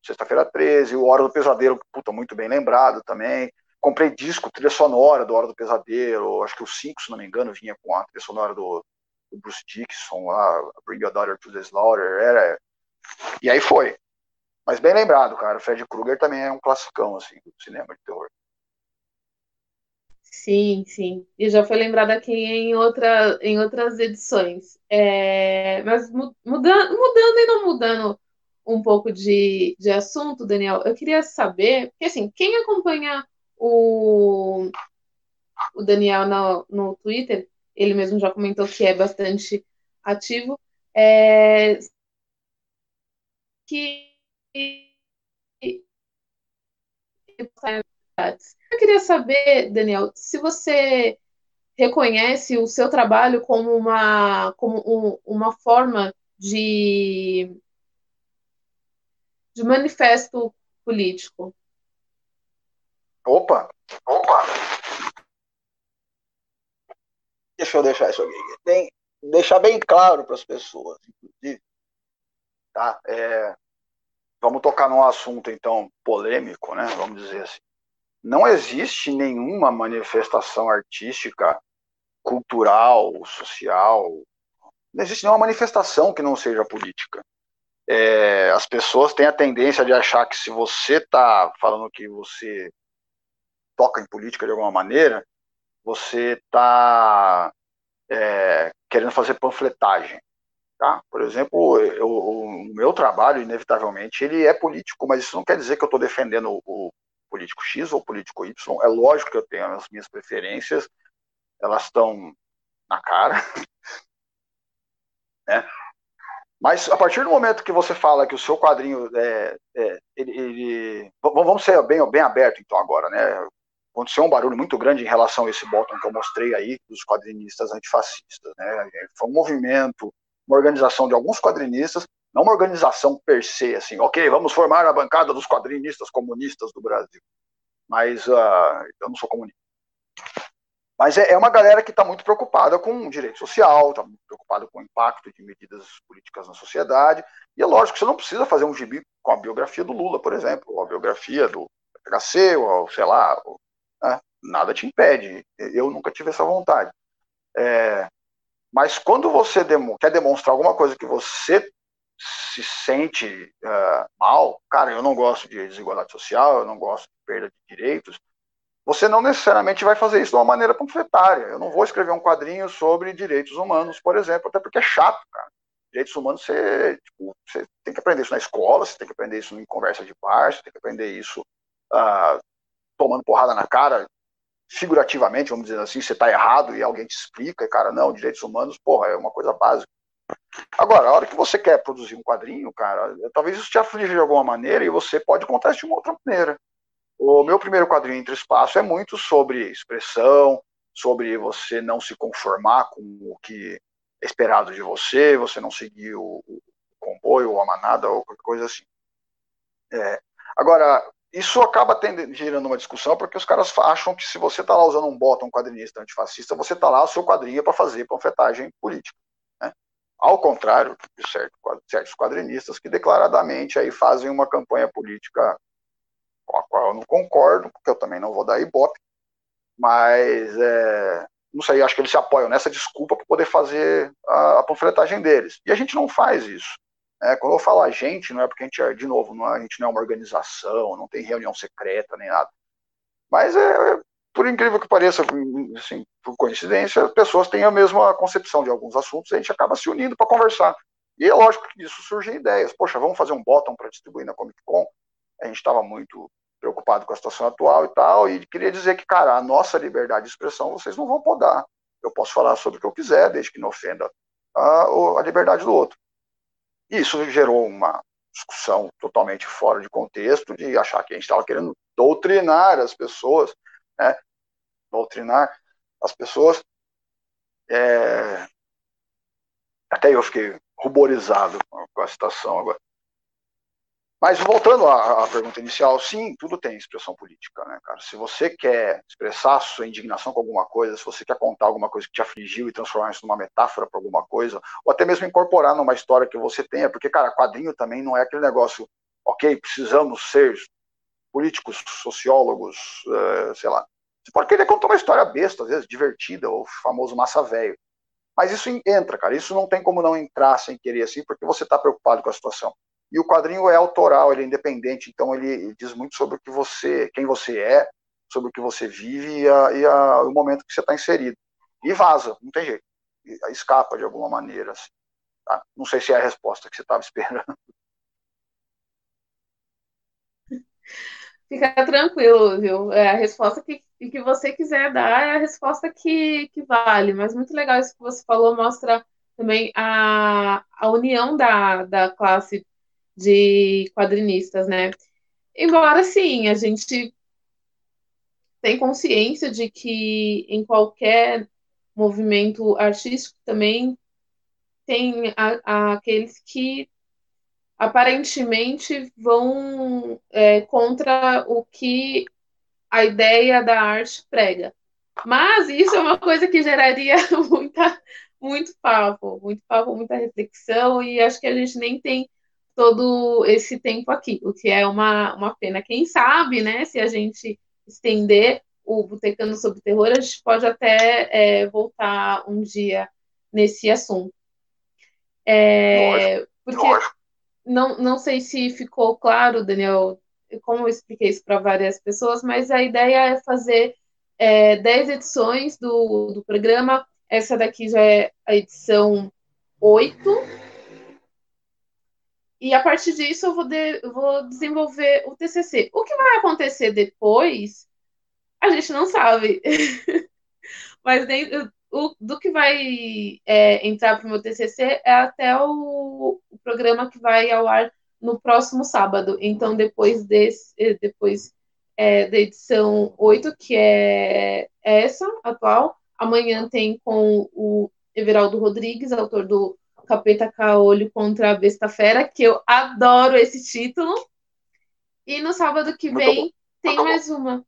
S3: Sexta-feira 13, o Hora do Pesadelo, puta, muito bem lembrado também. Comprei disco, trilha sonora do Hora do Pesadelo, acho que o 5, se não me engano, vinha com a trilha sonora do, do Bruce Dixon lá, Bring Your Daughter to the Slaughter, era... E aí foi. Mas bem lembrado, cara, Fred Krueger também é um classicão, assim, do cinema de terror.
S2: Sim, sim. E já foi lembrado aqui em, outra, em outras edições. É, mas mudando, mudando e não mudando um pouco de, de assunto, Daniel, eu queria saber, porque assim, quem acompanha o, o Daniel no, no Twitter, ele mesmo já comentou que é bastante ativo, é, que eu queria saber, Daniel, se você reconhece o seu trabalho como uma, como um, uma forma de, de manifesto político.
S3: Opa, opa. Deixa eu deixar isso aqui. Bem, deixar bem claro para as pessoas, inclusive. Tá? É, vamos tocar num assunto, então, polêmico, né? Vamos dizer assim. Não existe nenhuma manifestação artística, cultural, social, não existe nenhuma manifestação que não seja política. É, as pessoas têm a tendência de achar que se você está falando que você toca em política de alguma maneira, você está é, querendo fazer panfletagem. Tá? Por exemplo, eu, o meu trabalho, inevitavelmente, ele é político, mas isso não quer dizer que eu estou defendendo o político X ou o político Y. É lógico que eu tenho as minhas preferências, elas estão na cara. né? Mas a partir do momento que você fala que o seu quadrinho é, é ele, ele, vamos ser bem, bem aberto então agora, né? Aconteceu um barulho muito grande em relação a esse botão que eu mostrei aí dos quadrinistas antifascistas, né? Foi um movimento, uma organização de alguns quadrinistas, não uma organização per se, assim, ok, vamos formar a bancada dos quadrinistas comunistas do Brasil. Mas uh, eu não sou comunista. Mas é, é uma galera que está muito preocupada com o direito social, está muito preocupada com o impacto de medidas políticas na sociedade. E é lógico que você não precisa fazer um gibi com a biografia do Lula, por exemplo, ou a biografia do PHC, ou sei lá, ou, né? nada te impede. Eu nunca tive essa vontade. É, mas quando você quer demonstrar alguma coisa que você se sente uh, mal, cara, eu não gosto de desigualdade social, eu não gosto de perda de direitos, você não necessariamente vai fazer isso de uma maneira panfletária. Eu não vou escrever um quadrinho sobre direitos humanos, por exemplo, até porque é chato, cara. Direitos humanos, você, tipo, você tem que aprender isso na escola, você tem que aprender isso em conversa de bar, você tem que aprender isso uh, tomando porrada na cara, figurativamente, vamos dizer assim, você está errado e alguém te explica, e, cara, não, direitos humanos, porra, é uma coisa básica. Agora, a hora que você quer produzir um quadrinho, cara, talvez isso te aflige de alguma maneira e você pode contar isso de uma outra maneira. O meu primeiro quadrinho Entre Espaço é muito sobre expressão, sobre você não se conformar com o que é esperado de você, você não seguir o, o comboio, ou a manada, ou qualquer coisa assim. É. Agora, isso acaba tendo, gerando uma discussão, porque os caras acham que se você está lá usando um botão um quadrinista antifascista, você está lá, o seu quadrinho é para fazer panfletagem política. Né? Ao contrário de certos quadrinistas que declaradamente aí fazem uma campanha política com a qual eu não concordo, porque eu também não vou dar ibope, mas é, não sei, acho que eles se apoiam nessa desculpa para poder fazer a, a, panfletagem deles. E a gente não faz isso. Né? Quando eu falo a gente, não é porque a gente é, de novo, não é, a gente não é uma organização, não tem reunião secreta nem nada. Mas é, é por incrível que pareça, assim, por coincidência, as pessoas têm a mesma concepção de alguns assuntos e a gente acaba se unindo para conversar. E é lógico que disso surgem ideias. Poxa, vamos fazer um bottom para distribuir na Comic Con? A gente estava muito preocupado com a situação atual e tal, e queria dizer que, cara, a nossa liberdade de expressão vocês não vão podar. Eu posso falar sobre o que eu quiser, desde que não ofenda a, a liberdade do outro. E isso gerou uma discussão totalmente fora de contexto, de achar que a gente estava querendo doutrinar as pessoas, né? doutrinar as pessoas. É... Até eu fiquei ruborizado com a situação agora. Mas voltando à, à, pergunta inicial, sim, tudo tem expressão política, né, cara? Se você quer expressar sua indignação com alguma coisa, se você quer contar alguma coisa que te afligiu e transformar isso numa metáfora para alguma coisa, ou até mesmo incorporar numa história que você tenha, porque, cara, quadrinho também não é aquele negócio, ok, precisamos ser políticos, sociólogos, uh, sei lá. Você pode querer contar uma história besta, às vezes, divertida, ou famoso massa velho. Mas isso entra, cara. Isso não tem como não entrar sem querer assim, porque você está preocupado com a situação. E o quadrinho é autoral, ele é independente, então ele diz muito sobre o que você, quem você é, sobre o que você vive e, a, e a, o momento que você está inserido. E vaza, não tem jeito. Escapa de alguma maneira. Assim, tá? Não sei se é a resposta que você estava esperando.
S2: Fica tranquilo, viu? É a resposta que, que você quiser dar é a resposta que, que vale. Mas muito legal isso que você falou, mostra também a, a união da, da classe de quadrinistas, né? Embora sim, a gente tem consciência de que em qualquer movimento artístico também tem a, a, aqueles que aparentemente vão é, contra o que a ideia da arte prega. Mas isso é uma coisa que geraria muita, muito papo, muito papo, muita reflexão, e acho que a gente nem tem todo esse tempo aqui, o que é uma, uma pena. Quem sabe, né, se a gente estender o Botecano sobre Terror, a gente pode até é, voltar um dia nesse assunto. É, porque não, não sei se ficou claro, Daniel, como eu expliquei isso para várias pessoas, mas a ideia é fazer é, 10 edições do, do programa. Essa daqui já é a edição 8 e a partir disso eu vou, de, vou desenvolver o TCC. O que vai acontecer depois, a gente não sabe. Mas dentro, o, do que vai é, entrar para o meu TCC é até o, o, programa que vai ao ar no próximo sábado. Então, depois, desse, eh, depois é, da edição 8, que é essa, atual, amanhã tem com o Everaldo Rodrigues, autor do Capeta Caolho contra a Besta Fera, que eu adoro esse título. E no sábado que vem tem mais uma.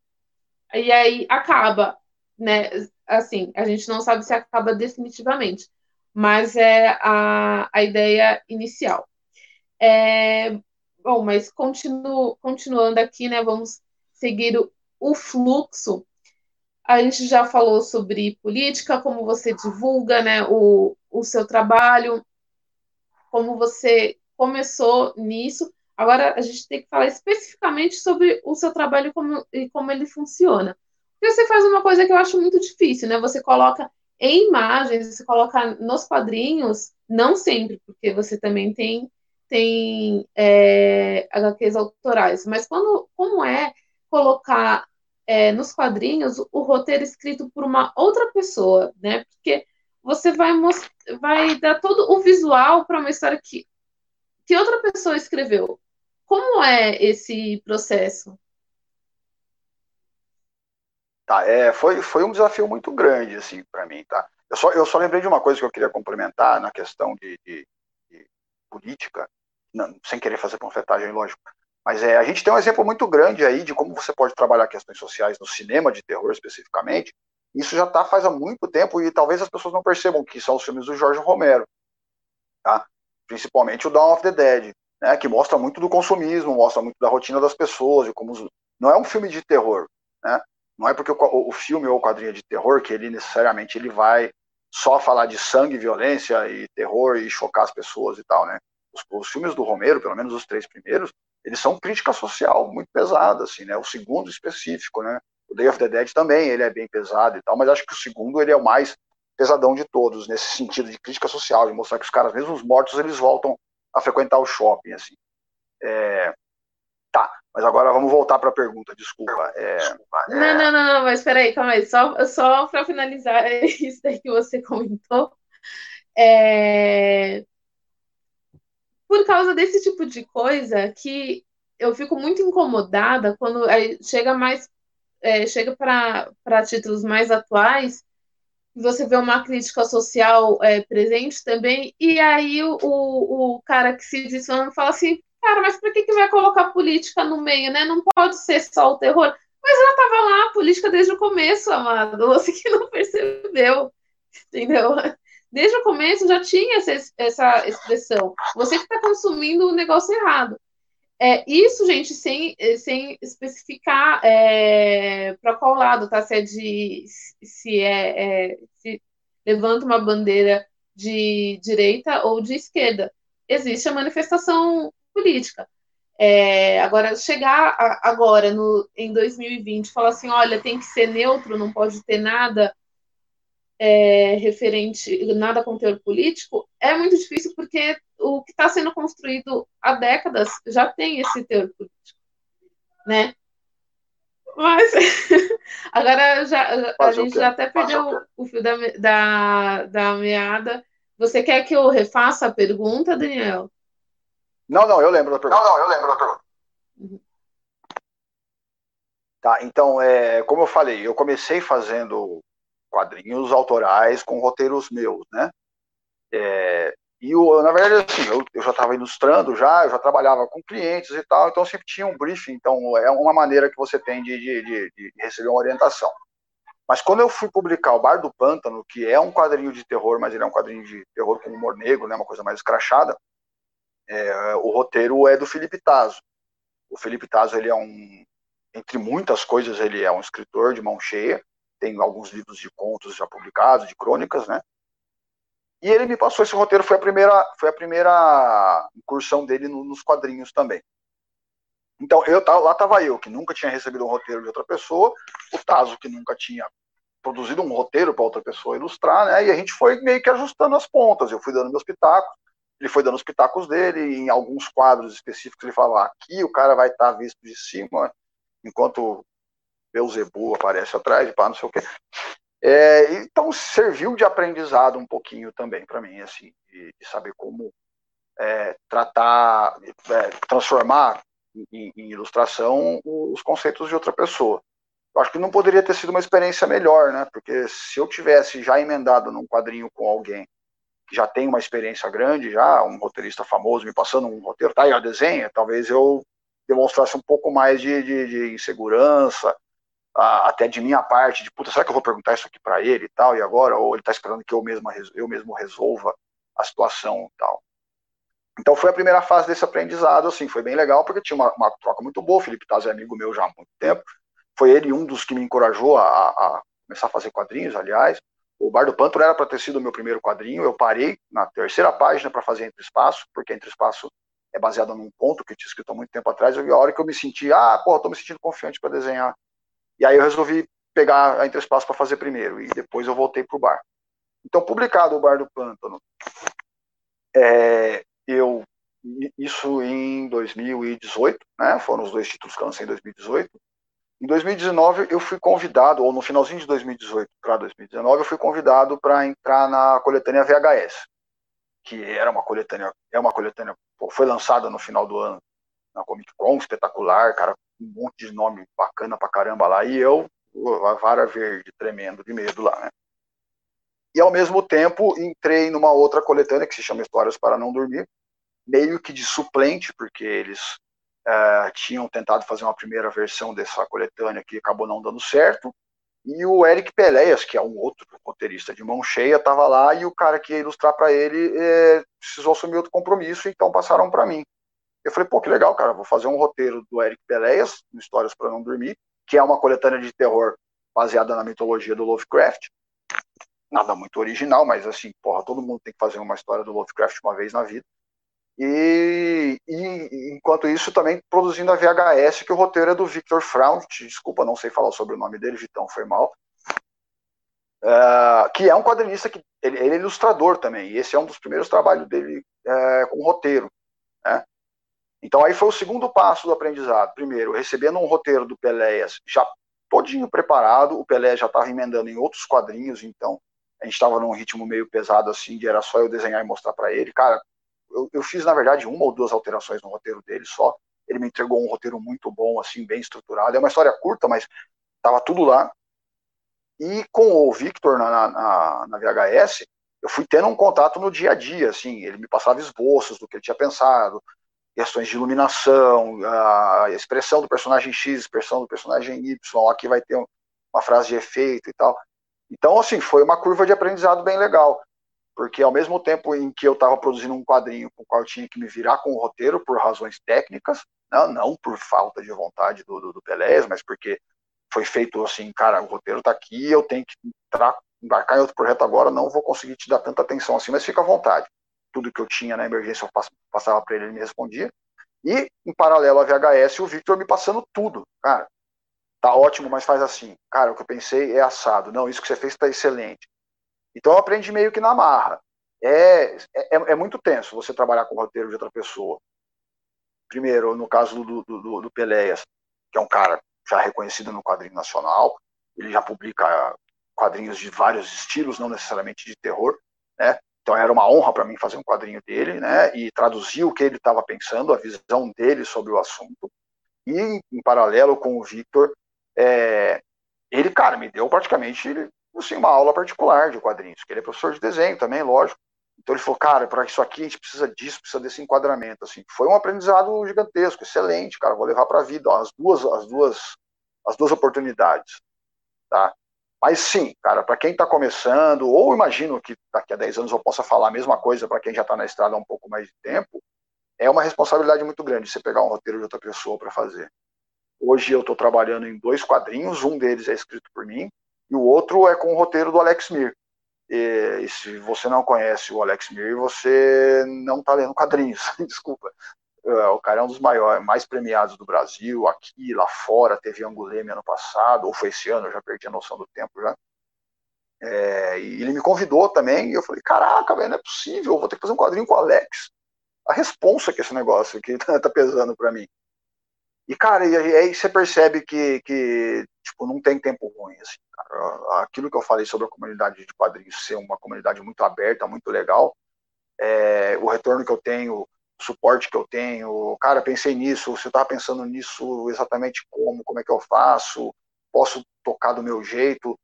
S2: E aí acaba, né? Assim, a gente não sabe se acaba definitivamente, mas é a, a ideia inicial. É, bom, mas continuo, continuando aqui, né? Vamos seguir o, o fluxo. A gente já falou sobre política, como você divulga né, o, o seu trabalho, como você começou nisso. Agora a gente tem que falar especificamente sobre o seu trabalho como, e como ele funciona. Porque você faz uma coisa que eu acho muito difícil, né? Você coloca em imagens, você coloca nos quadrinhos, não sempre, porque você também tem, tem é, HQs autorais, mas quando, como é colocar é, nos quadrinhos o roteiro escrito por uma outra pessoa, né? Porque você vai, vai dar todo o visual para uma história que, que outra pessoa escreveu. Como é esse processo?
S3: Tá, é, foi, foi um desafio muito grande, assim, para mim, tá? Eu só, eu só lembrei de uma coisa que eu queria complementar na questão de, de, de política, não, sem querer fazer panfletagem, lógico. Mas é, a gente tem um exemplo muito grande aí de como você pode trabalhar questões sociais no cinema de terror especificamente, isso já está faz há muito tempo e talvez as pessoas não percebam que são os filmes do Jorge Romero, tá? principalmente o Dawn of the Dead, né? que mostra muito do consumismo, mostra muito da rotina das pessoas e como não é um filme de terror, né? Não é porque o, o filme ou o quadrinho é de terror que ele necessariamente ele vai só falar de sangue, violência e terror e chocar as pessoas e tal, né? Os, os, filmes do Romero, pelo menos os três primeiros, eles são crítica social muito pesada, assim, né? O segundo específico, né? O Day of the Dead também, ele é bem pesado e tal, mas acho que o segundo ele é o mais pesadão de todos, nesse sentido de crítica social, de mostrar que os caras, mesmo os mortos, eles voltam a frequentar o shopping, assim. É... Tá, mas agora vamos voltar para a pergunta, desculpa. É...
S2: Não, não, não, não, mas peraí, calma aí, só, só para finalizar isso daí que você comentou. É... Por causa desse tipo de coisa que eu fico muito incomodada quando chega mais é, chega para títulos mais atuais, você vê uma crítica social é, presente também, e aí o, o, cara que se diz fala assim, cara, mas por que, que vai colocar política no meio, né? Não pode ser só o terror. Mas ela estava lá, a política desde o começo, amado. Você que não percebeu, entendeu? Desde o começo já tinha essa, essa expressão. Você que está consumindo o negócio errado. É, isso, gente, sem, sem especificar é, para qual lado, tá? Se é de se é, é, se levanta uma bandeira de direita ou de esquerda. Existe a manifestação política. É, agora, chegar a, agora no, em 2020 falar assim, olha, tem que ser neutro, não pode ter nada é, referente, nada com teor político, é muito difícil porque o que está sendo construído há décadas já tem esse teor político, né? Mas agora já, a gente já até perdeu o fio da, da, da meada. Você quer que eu refaça a pergunta, Daniel?
S3: Não, não, eu lembro da pergunta. Não, não, eu lembro da pergunta. Uhum. Tá, então, é, como eu falei, eu comecei fazendo quadrinhos autorais com roteiros meus, né? É, e, eu, na verdade, assim, eu, eu já estava ilustrando já, eu já trabalhava com clientes e tal, então sempre tinha um briefing, então é uma maneira que você tem de, de, de, de receber uma orientação. Mas quando eu fui publicar O Bar do Pântano, que é um quadrinho de terror, mas ele é um quadrinho de terror com humor negro, né, uma coisa mais escrachada, é, o roteiro é do Felipe Tazo. O Felipe Tazo ele é um, entre muitas coisas, ele é um escritor de mão cheia, tem alguns livros de contos já publicados, de crônicas, né? E ele me passou esse roteiro, foi a primeira, foi a primeira incursão dele nos quadrinhos também. Então, eu lá estava eu, que nunca tinha recebido um roteiro de outra pessoa, o Tazo, que nunca tinha produzido um roteiro para outra pessoa ilustrar, né? E a gente foi meio que ajustando as pontas. Eu fui dando meus pitacos, ele foi dando os pitacos dele, em alguns quadros específicos ele falava, aqui o cara vai estar tá visto de cima, enquanto Beuzebu aparece atrás, pá, não sei o quê. É, então serviu de aprendizado um pouquinho também para mim, assim, de, de, saber como é, tratar, é, transformar em, em, ilustração os conceitos de outra pessoa. Eu acho que não poderia ter sido uma experiência melhor, né? Porque se eu tivesse já emendado num quadrinho com alguém que já tem uma experiência grande, já um roteirista famoso me passando um roteiro, tá aí a desenha, talvez eu demonstrasse um pouco mais de, de, de insegurança, até de minha parte, de puta, será que eu vou perguntar isso aqui para ele e tal, e agora? Ou ele está esperando que eu mesmo, eu mesmo resolva a situação e tal. Então foi a primeira fase desse aprendizado, assim, foi bem legal, porque tinha uma, uma troca muito boa, o Felipe Taz é amigo meu já há muito tempo, foi ele um dos que me encorajou a, a começar a fazer quadrinhos, aliás, o Bar do Pântano era para ter sido o meu primeiro quadrinho, eu parei na terceira página para fazer Entre Espaço, porque Entre Espaço é baseada num ponto que eu tinha escrito há muito tempo atrás, e a hora que eu me senti, ah, pô, tô me sentindo confiante para desenhar. E aí eu resolvi pegar a Interespaço para fazer primeiro, e depois eu voltei pro bar. Então, publicado o Bar do Pântano, é, eu, isso em 2018, né, foram os dois títulos que eu lancei em 2018. Em 2019, eu fui convidado, ou no finalzinho de 2018 para 2019, eu fui convidado para entrar na coletânea VHS, que era uma coletânea, é uma coletânea foi lançada no final do ano na Comic Con, espetacular, cara, um monte de nome bacana pra caramba lá, e eu, a vara verde, tremendo de medo lá, né? E ao mesmo tempo entrei numa outra coletânea que se chama Histórias para Não Dormir, meio que de suplente, porque eles uh, tinham tentado fazer uma primeira versão dessa coletânea que acabou não dando certo, e o Eric Peleias, que é um outro roteirista de mão cheia, estava lá e o cara que ia ilustrar para ele é, precisou assumir outro compromisso, então passaram para mim. Eu falei, pô, que legal, cara, vou fazer um roteiro do Eric Peleias, Histórias para Não Dormir, que é uma coletânea de terror baseada na mitologia do Lovecraft. Nada muito original, mas assim, porra, todo mundo tem que fazer uma história do Lovecraft uma vez na vida. E, e, enquanto isso, também produzindo a VHS, que o roteiro é do Victor Fraunt, desculpa, não sei falar sobre o nome dele, Vitão, foi mal. Uh, que é um quadrinista que ele, ele, é ilustrador também, e esse é um dos primeiros trabalhos dele uh, com roteiro. Né? Então aí foi o segundo passo do aprendizado. Primeiro, recebendo um roteiro do Peléas já todinho preparado, o Pelé já estava emendando em outros quadrinhos, então a gente estava num ritmo meio pesado assim, de era só eu desenhar e mostrar para ele. Cara, eu, eu, fiz, na verdade, uma ou duas alterações no roteiro dele só. Ele me entregou um roteiro muito bom, assim, bem estruturado. É uma história curta, mas estava tudo lá. E com o Victor na, na, na, VHS, eu fui tendo um contato no dia a dia, assim, ele me passava esboços do que ele tinha pensado, questões de iluminação, a expressão do personagem X, expressão do personagem Y, aqui vai ter uma frase de efeito e tal. Então, assim, foi uma curva de aprendizado bem legal porque ao mesmo tempo em que eu estava produzindo um quadrinho com o qual eu tinha que me virar com o roteiro por razões técnicas, não, não por falta de vontade do, do, do Pelés, mas porque foi feito assim, cara, o roteiro está aqui, eu tenho que entrar, embarcar em outro projeto agora, não vou conseguir te dar tanta atenção assim, mas fica à vontade. Tudo que eu tinha na emergência eu passava para ele, ele me respondia. E, em paralelo à VHS, o Victor me passando tudo. Cara, tá ótimo, mas faz assim. Cara, o que eu pensei é assado. Não, isso que você fez está excelente. Então eu aprendi meio que na marra. É, é, é, muito tenso você trabalhar com o roteiro de outra pessoa. Primeiro, no caso do, do, do, do Peléas, que é um cara já reconhecida no quadrinho nacional. Ele já publica quadrinhos de vários estilos, não necessariamente de terror, né? Então era uma honra para mim fazer um quadrinho dele, né? E traduzir o que ele estava pensando, a visão dele sobre o assunto. E em paralelo com o Victor, é, ele, cara, me deu praticamente assim, uma aula particular de quadrinhos, que ele é professor de desenho também, lógico. Então ele falou, cara, para isso aqui a gente precisa disso, precisa desse enquadramento, assim. Foi um aprendizado gigantesco, excelente, cara. Vou levar para a vida ó, as duas, as duas, as duas oportunidades, tá? Mas sim, cara, para quem está começando, ou imagino que daqui a 10 anos eu possa falar a mesma coisa para quem já está na estrada há um pouco mais de tempo, é uma responsabilidade muito grande você pegar um roteiro de outra pessoa para fazer. Hoje eu estou trabalhando em dois quadrinhos, um deles é escrito por mim, e o outro é com o roteiro do Alex Mir. E, e se você não conhece o Alex Mir, você não está lendo quadrinhos, desculpa. É, o cara é um dos maiores, mais premiados do Brasil, aqui, lá fora, teve Anguleme ano passado, ou foi esse ano, já perdi a noção do tempo já. É, e ele me convidou também, e eu falei, caraca, velho, não é possível, vou ter que fazer um quadrinho com o Alex. A responsa que esse negócio aqui tá, tá pesando para mim. E, cara, e aí você percebe que, que tipo, não tem tempo ruim, assim, cara. Aquilo que eu falei sobre a comunidade de quadrinhos ser uma comunidade muito aberta, muito legal, é, o retorno que eu tenho, suporte que eu tenho, cara, pensei nisso, você estava pensando nisso exatamente como, como é que eu faço, posso tocar do meu jeito,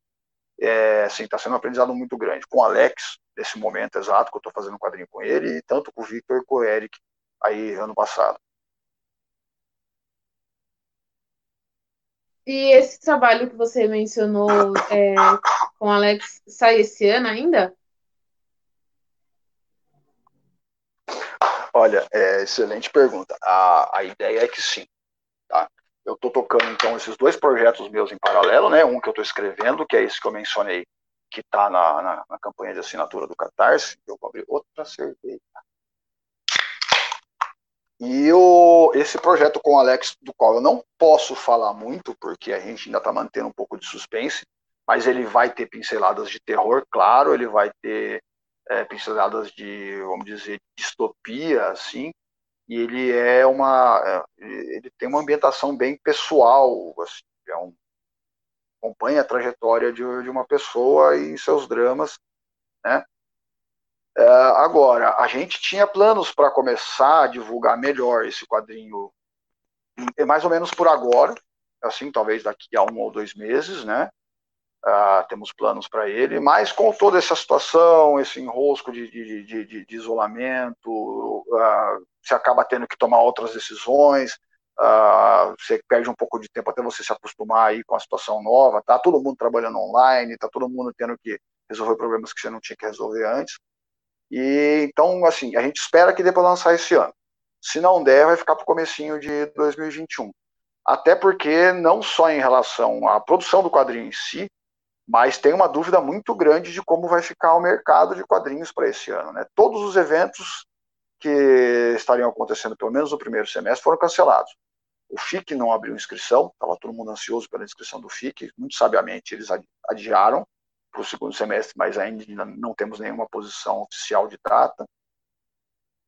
S3: é, assim, está sendo um aprendizado muito grande. Com o Alex, nesse momento exato que eu estou fazendo um quadrinho com ele, e tanto com o Victor e com o Eric, aí ano passado.
S2: E esse trabalho que você mencionou é, com o Alex sai esse ano ainda?
S3: Olha, é, excelente pergunta. A, a ideia é que sim. Tá? Eu estou tocando, então, esses dois projetos meus em paralelo, né? Um que eu estou escrevendo, que é esse que eu mencionei, que está na, na, na, campanha de assinatura do Catarse. Eu vou abrir outra cerveja. E o, esse projeto com o Alex, do qual eu não posso falar muito, porque a gente ainda está mantendo um pouco de suspense, mas ele vai ter pinceladas de terror, claro, ele vai ter é, pinceladas de, vamos dizer, distopia, assim, e ele é uma, é, ele tem uma ambientação bem pessoal, assim, é um, acompanha a trajetória de, de uma pessoa e seus dramas, né? É, agora, a gente tinha planos para começar a divulgar melhor esse quadrinho, mais ou menos por agora, assim, talvez daqui a um ou dois meses, né? Uh, temos planos para ele, mas com toda essa situação, esse enrosco de, de, de, de isolamento, uh, você acaba tendo que tomar outras decisões, uh, você perde um pouco de tempo até você se acostumar aí com a situação nova, tá todo mundo trabalhando online, tá todo mundo tendo que resolver problemas que você não tinha que resolver antes. E então, assim, a gente espera que dê para lançar esse ano. Se não der, vai ficar para o comecinho de 2021. Até porque não só em relação à produção do quadrinho em si, mas tem uma dúvida muito grande de como vai ficar o mercado de quadrinhos para esse ano. Né? Todos os eventos que estariam acontecendo, pelo menos no primeiro semestre, foram cancelados. O FIC não abriu inscrição, estava todo mundo ansioso pela inscrição do FIC, muito sabiamente eles adiaram, para o segundo semestre, mas ainda não temos nenhuma posição oficial de data.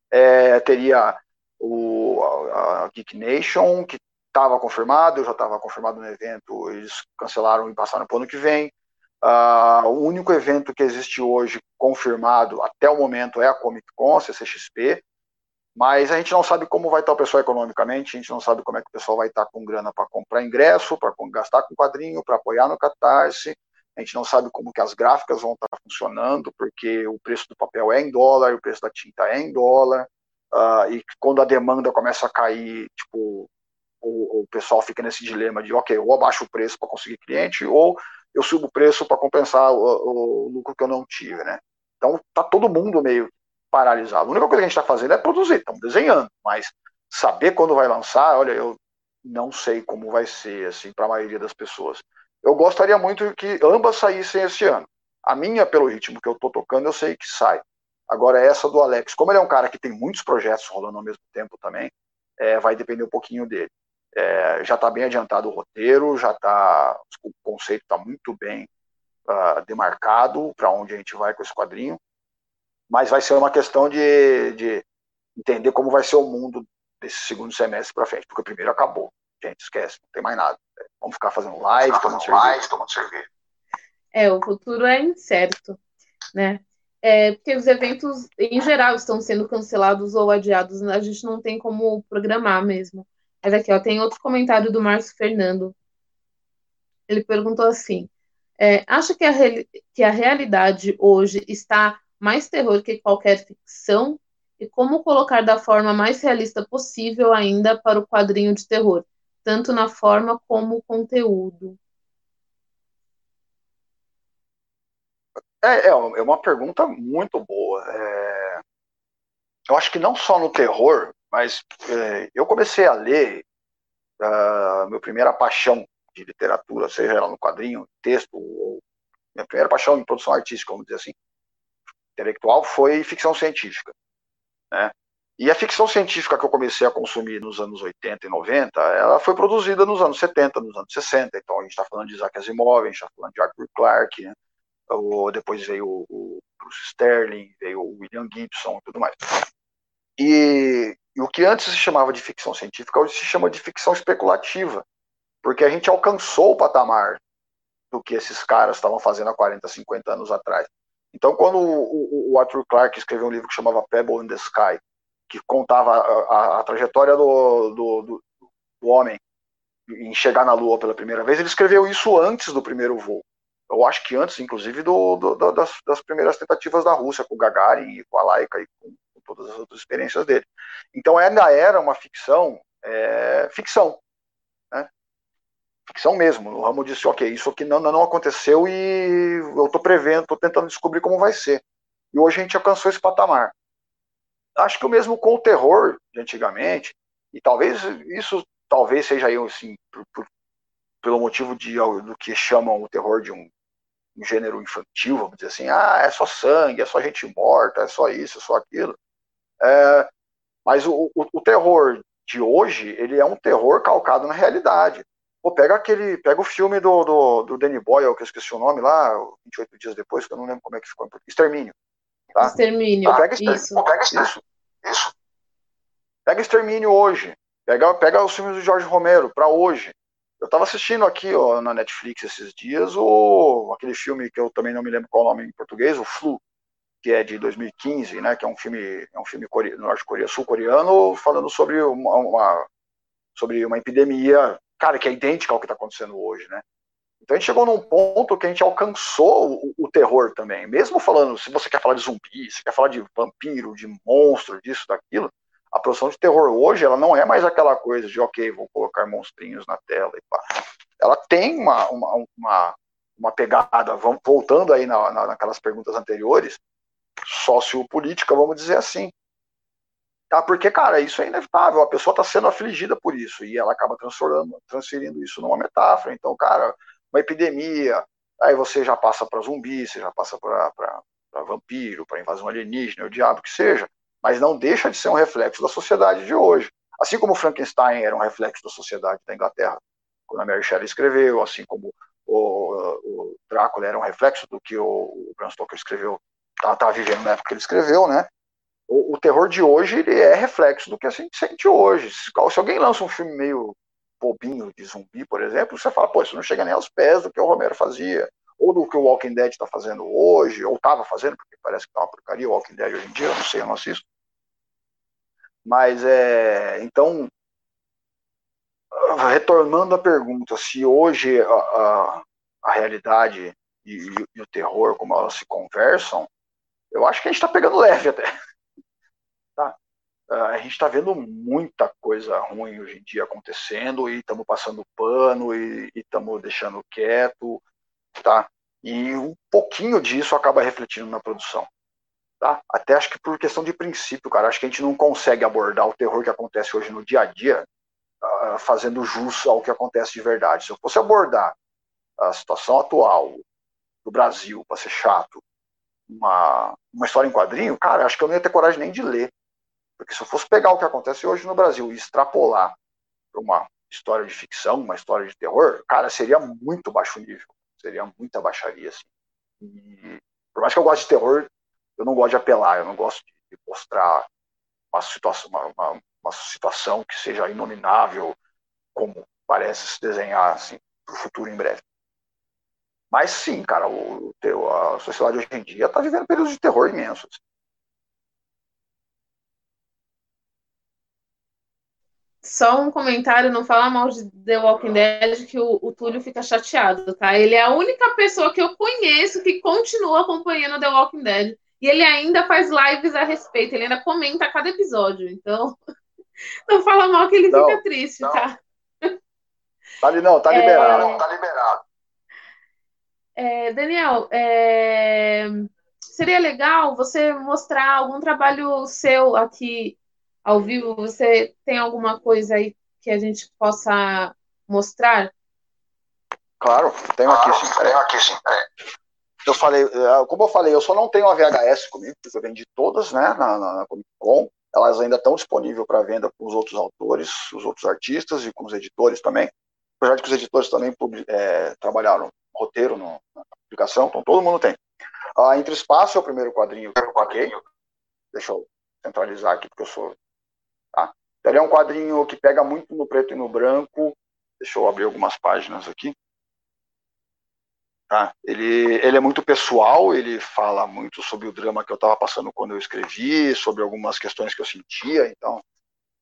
S3: É, teria o, a, a Geek Nation, que estava confirmado, eu já estava confirmado no evento, eles cancelaram e passaram para o ano que vem. Uh, o único evento que existe hoje confirmado até o momento é a Comic Con, a CCXP, mas a gente não sabe como vai estar o pessoal economicamente, a gente não sabe como é que o pessoal vai estar com grana para comprar ingresso, para gastar com quadrinho, para apoiar no Catarse, a gente não sabe como que as gráficas vão estar funcionando, porque o preço do papel é em dólar, o preço da tinta é em dólar, uh, e quando a demanda começa a cair, tipo, o, o pessoal fica nesse dilema de, ok, ou abaixo o preço para conseguir cliente, ou eu subo o preço para compensar o, o, lucro que eu não tive, né? Então tá todo mundo meio paralisado. A única coisa que a gente está fazendo é produzir, estamos desenhando, mas saber quando vai lançar, olha, eu não sei como vai ser, assim, para a maioria das pessoas. Eu gostaria muito que ambas saíssem esse ano. A minha, pelo ritmo que eu estou tocando, eu sei que sai. Agora, essa do Alex, como ele é um cara que tem muitos projetos rolando ao mesmo tempo também, é, vai depender um pouquinho dele. É, já está bem adiantado o roteiro, já está o conceito está muito bem uh, demarcado para onde a gente vai com esse quadrinho, mas vai ser uma questão de, de entender como vai ser o mundo desse segundo semestre para frente, porque o primeiro acabou, gente, esquece, não tem mais nada. Vamos ficar fazendo live, tomando cerveja. tomando cerveja.
S2: É, o futuro é incerto, né? É, porque os eventos, em geral, estão sendo cancelados ou adiados, a gente não tem como programar mesmo. Mas aqui, ó, tem outro comentário do Márcio Fernando. Ele perguntou assim: é, acha que a, que a realidade hoje está mais terror que qualquer ficção? E como colocar da forma mais realista possível ainda para o quadrinho de terror, tanto na forma como conteúdo?
S3: É, é, é uma pergunta muito boa. É... Eu acho que não só no terror, mas é, eu comecei a ler uh, minha primeira paixão de literatura, seja ela no quadrinho, texto, ou minha primeira paixão em produção artística, vamos dizer assim, intelectual, foi ficção científica. Né? E a ficção científica que eu comecei a consumir nos anos 80 e 90, ela foi produzida nos anos 70, nos anos 60. Então a gente está falando de Isaac Asimov, a gente está falando de Arthur Clarke, né? o, depois veio o, o, Bruce Sterling, veio o William Gibson e tudo mais. E, e, o que antes se chamava de ficção científica, hoje se chama de ficção especulativa, porque a gente alcançou o patamar do que esses caras estavam fazendo há 40, 50 anos atrás. Então, quando o, Arthur Clarke escreveu um livro que chamava Pebble in the Sky, que contava a, a, a trajetória do, do, do, do homem em chegar na Lua pela primeira vez, ele escreveu isso antes do primeiro voo eu acho que antes, inclusive, do, do, das, das, primeiras tentativas da Rússia, com o Gagarin e com a Laika e com todas as outras experiências dele. Então ainda era uma ficção, é, ficção, né? ficção mesmo. O Ramo disse, ok, isso aqui não, não aconteceu e eu estou prevendo, estou tentando descobrir como vai ser. E hoje a gente alcançou esse patamar. Acho que o mesmo com o terror de antigamente, e talvez isso talvez seja aí assim, por, por, pelo motivo de do que chamam o terror de um um gênero infantil, vamos dizer assim, ah, é só sangue, é só gente morta, é só isso, é só aquilo. É, mas o, o, o, terror de hoje, ele é um terror calcado na realidade. Pô, pega aquele, pega o filme do, do, do Danny Boyle, que eu esqueci o nome lá, 28 dias depois, que eu não lembro como é que ficou. Extermínio. Tá?
S2: Extermínio,
S3: pega Extermínio.
S2: Isso.
S3: Pega Isso, isso. Pega Extermínio hoje. Pega, pega os filmes do Jorge Romero para hoje. Eu estava assistindo aqui ó, na Netflix esses dias o, aquele filme que eu também não me lembro qual o nome em português, o Flu, que é de 2015, né, que é um filme, é um filme norte-coreano, sul-coreano, falando sobre uma, uma, sobre uma epidemia, cara, que é idêntica ao que está acontecendo hoje, né? Então a gente chegou num ponto que a gente alcançou o, o, terror também. Mesmo falando, se você quer falar de zumbi, se quer falar de vampiro, de monstro, disso, daquilo, a produção de terror hoje, ela não é mais aquela coisa de, ok, vou colocar monstrinhos na tela e pá. Ela tem uma, uma, uma, uma pegada, voltando aí na, na, naquelas perguntas anteriores, sociopolítica, vamos dizer assim. Tá? Porque, cara, isso é inevitável, a pessoa está sendo afligida por isso, e ela acaba transformando, transferindo isso numa metáfora. Então, cara, uma epidemia, aí você já passa para zumbi, você já passa para vampiro, para invasão alienígena, o diabo que seja mas não deixa de ser um reflexo da sociedade de hoje. Assim como Frankenstein era um reflexo da sociedade da Inglaterra, quando a Mary Shelley escreveu, assim como o, o Drácula era um reflexo do que o, o Bram Stoker escreveu, estava tá, tá vivendo na época que ele escreveu, né? O, o, terror de hoje ele é reflexo do que a gente sente hoje. Se, se alguém lança um filme meio bobinho de zumbi, por exemplo, você fala, pô, isso não chega nem aos pés do que o Romero fazia ou do que o Walking Dead está fazendo hoje, ou estava fazendo, porque parece que está uma porcaria o Walking Dead hoje em dia, eu não sei, eu não assisto. Mas é. Então, retornando à pergunta, se hoje a, a, a realidade e, e, o terror, como elas se conversam, eu acho que a gente está pegando leve até. Tá? A gente está vendo muita coisa ruim hoje em dia acontecendo e estamos passando pano e estamos deixando quieto, tá? E um pouquinho disso acaba refletindo na produção. Tá? Até acho que por questão de princípio, cara, acho que a gente não consegue abordar o terror que acontece hoje no dia a dia uh, fazendo jus ao que acontece de verdade. Se eu fosse abordar a situação atual do Brasil, para ser chato, uma, uma história em quadrinho, cara, acho que eu não ia ter coragem nem de ler. Porque se eu fosse pegar o que acontece hoje no Brasil e extrapolar para uma história de ficção, uma história de terror, cara, seria muito baixo nível. Seria muita baixaria, assim. E, por mais que eu goste de terror, eu não gosto de apelar, eu não gosto de mostrar uma situação, uma, uma, uma situação que seja inominável, como parece se desenhar assim. o futuro em breve. Mas sim, cara, o, a sociedade hoje em dia está vivendo períodos de terror imensos.
S2: Só um comentário, não fala mal de The Walking Dead, que o, o, Túlio fica chateado, tá? Ele é a única pessoa que eu conheço que continua acompanhando The Walking Dead. E ele ainda faz lives a respeito, ele ainda comenta cada episódio. Então, não fala mal que ele não, fica triste, não. tá?
S3: Tá, não, tá liberado, é... tá liberado.
S2: É, Daniel, é... seria legal você mostrar algum trabalho seu aqui ao vivo, você tem alguma coisa aí que a gente possa mostrar?
S3: Claro, tenho aqui sim. Tenho aqui sim. Eu falei, é, como eu falei, eu só não tenho a VHS comigo, porque eu vendi todas, né, na, na Comic Con. Elas ainda estão disponíveis para venda com os outros autores, os outros artistas e com os editores também. Apesar de que os editores também é, trabalharam roteiro no, na publicação, então todo mundo tem. Ah, Entre Espaço é o primeiro quadrinho que eu paguei. Deixa eu centralizar aqui, porque eu sou Tá? Ele é um quadrinho que pega muito no preto e no branco. Deixa eu abrir algumas páginas aqui. Tá? Ele, ele é muito pessoal, ele fala muito sobre o drama que eu estava passando quando eu escrevi, sobre algumas questões que eu sentia. Então,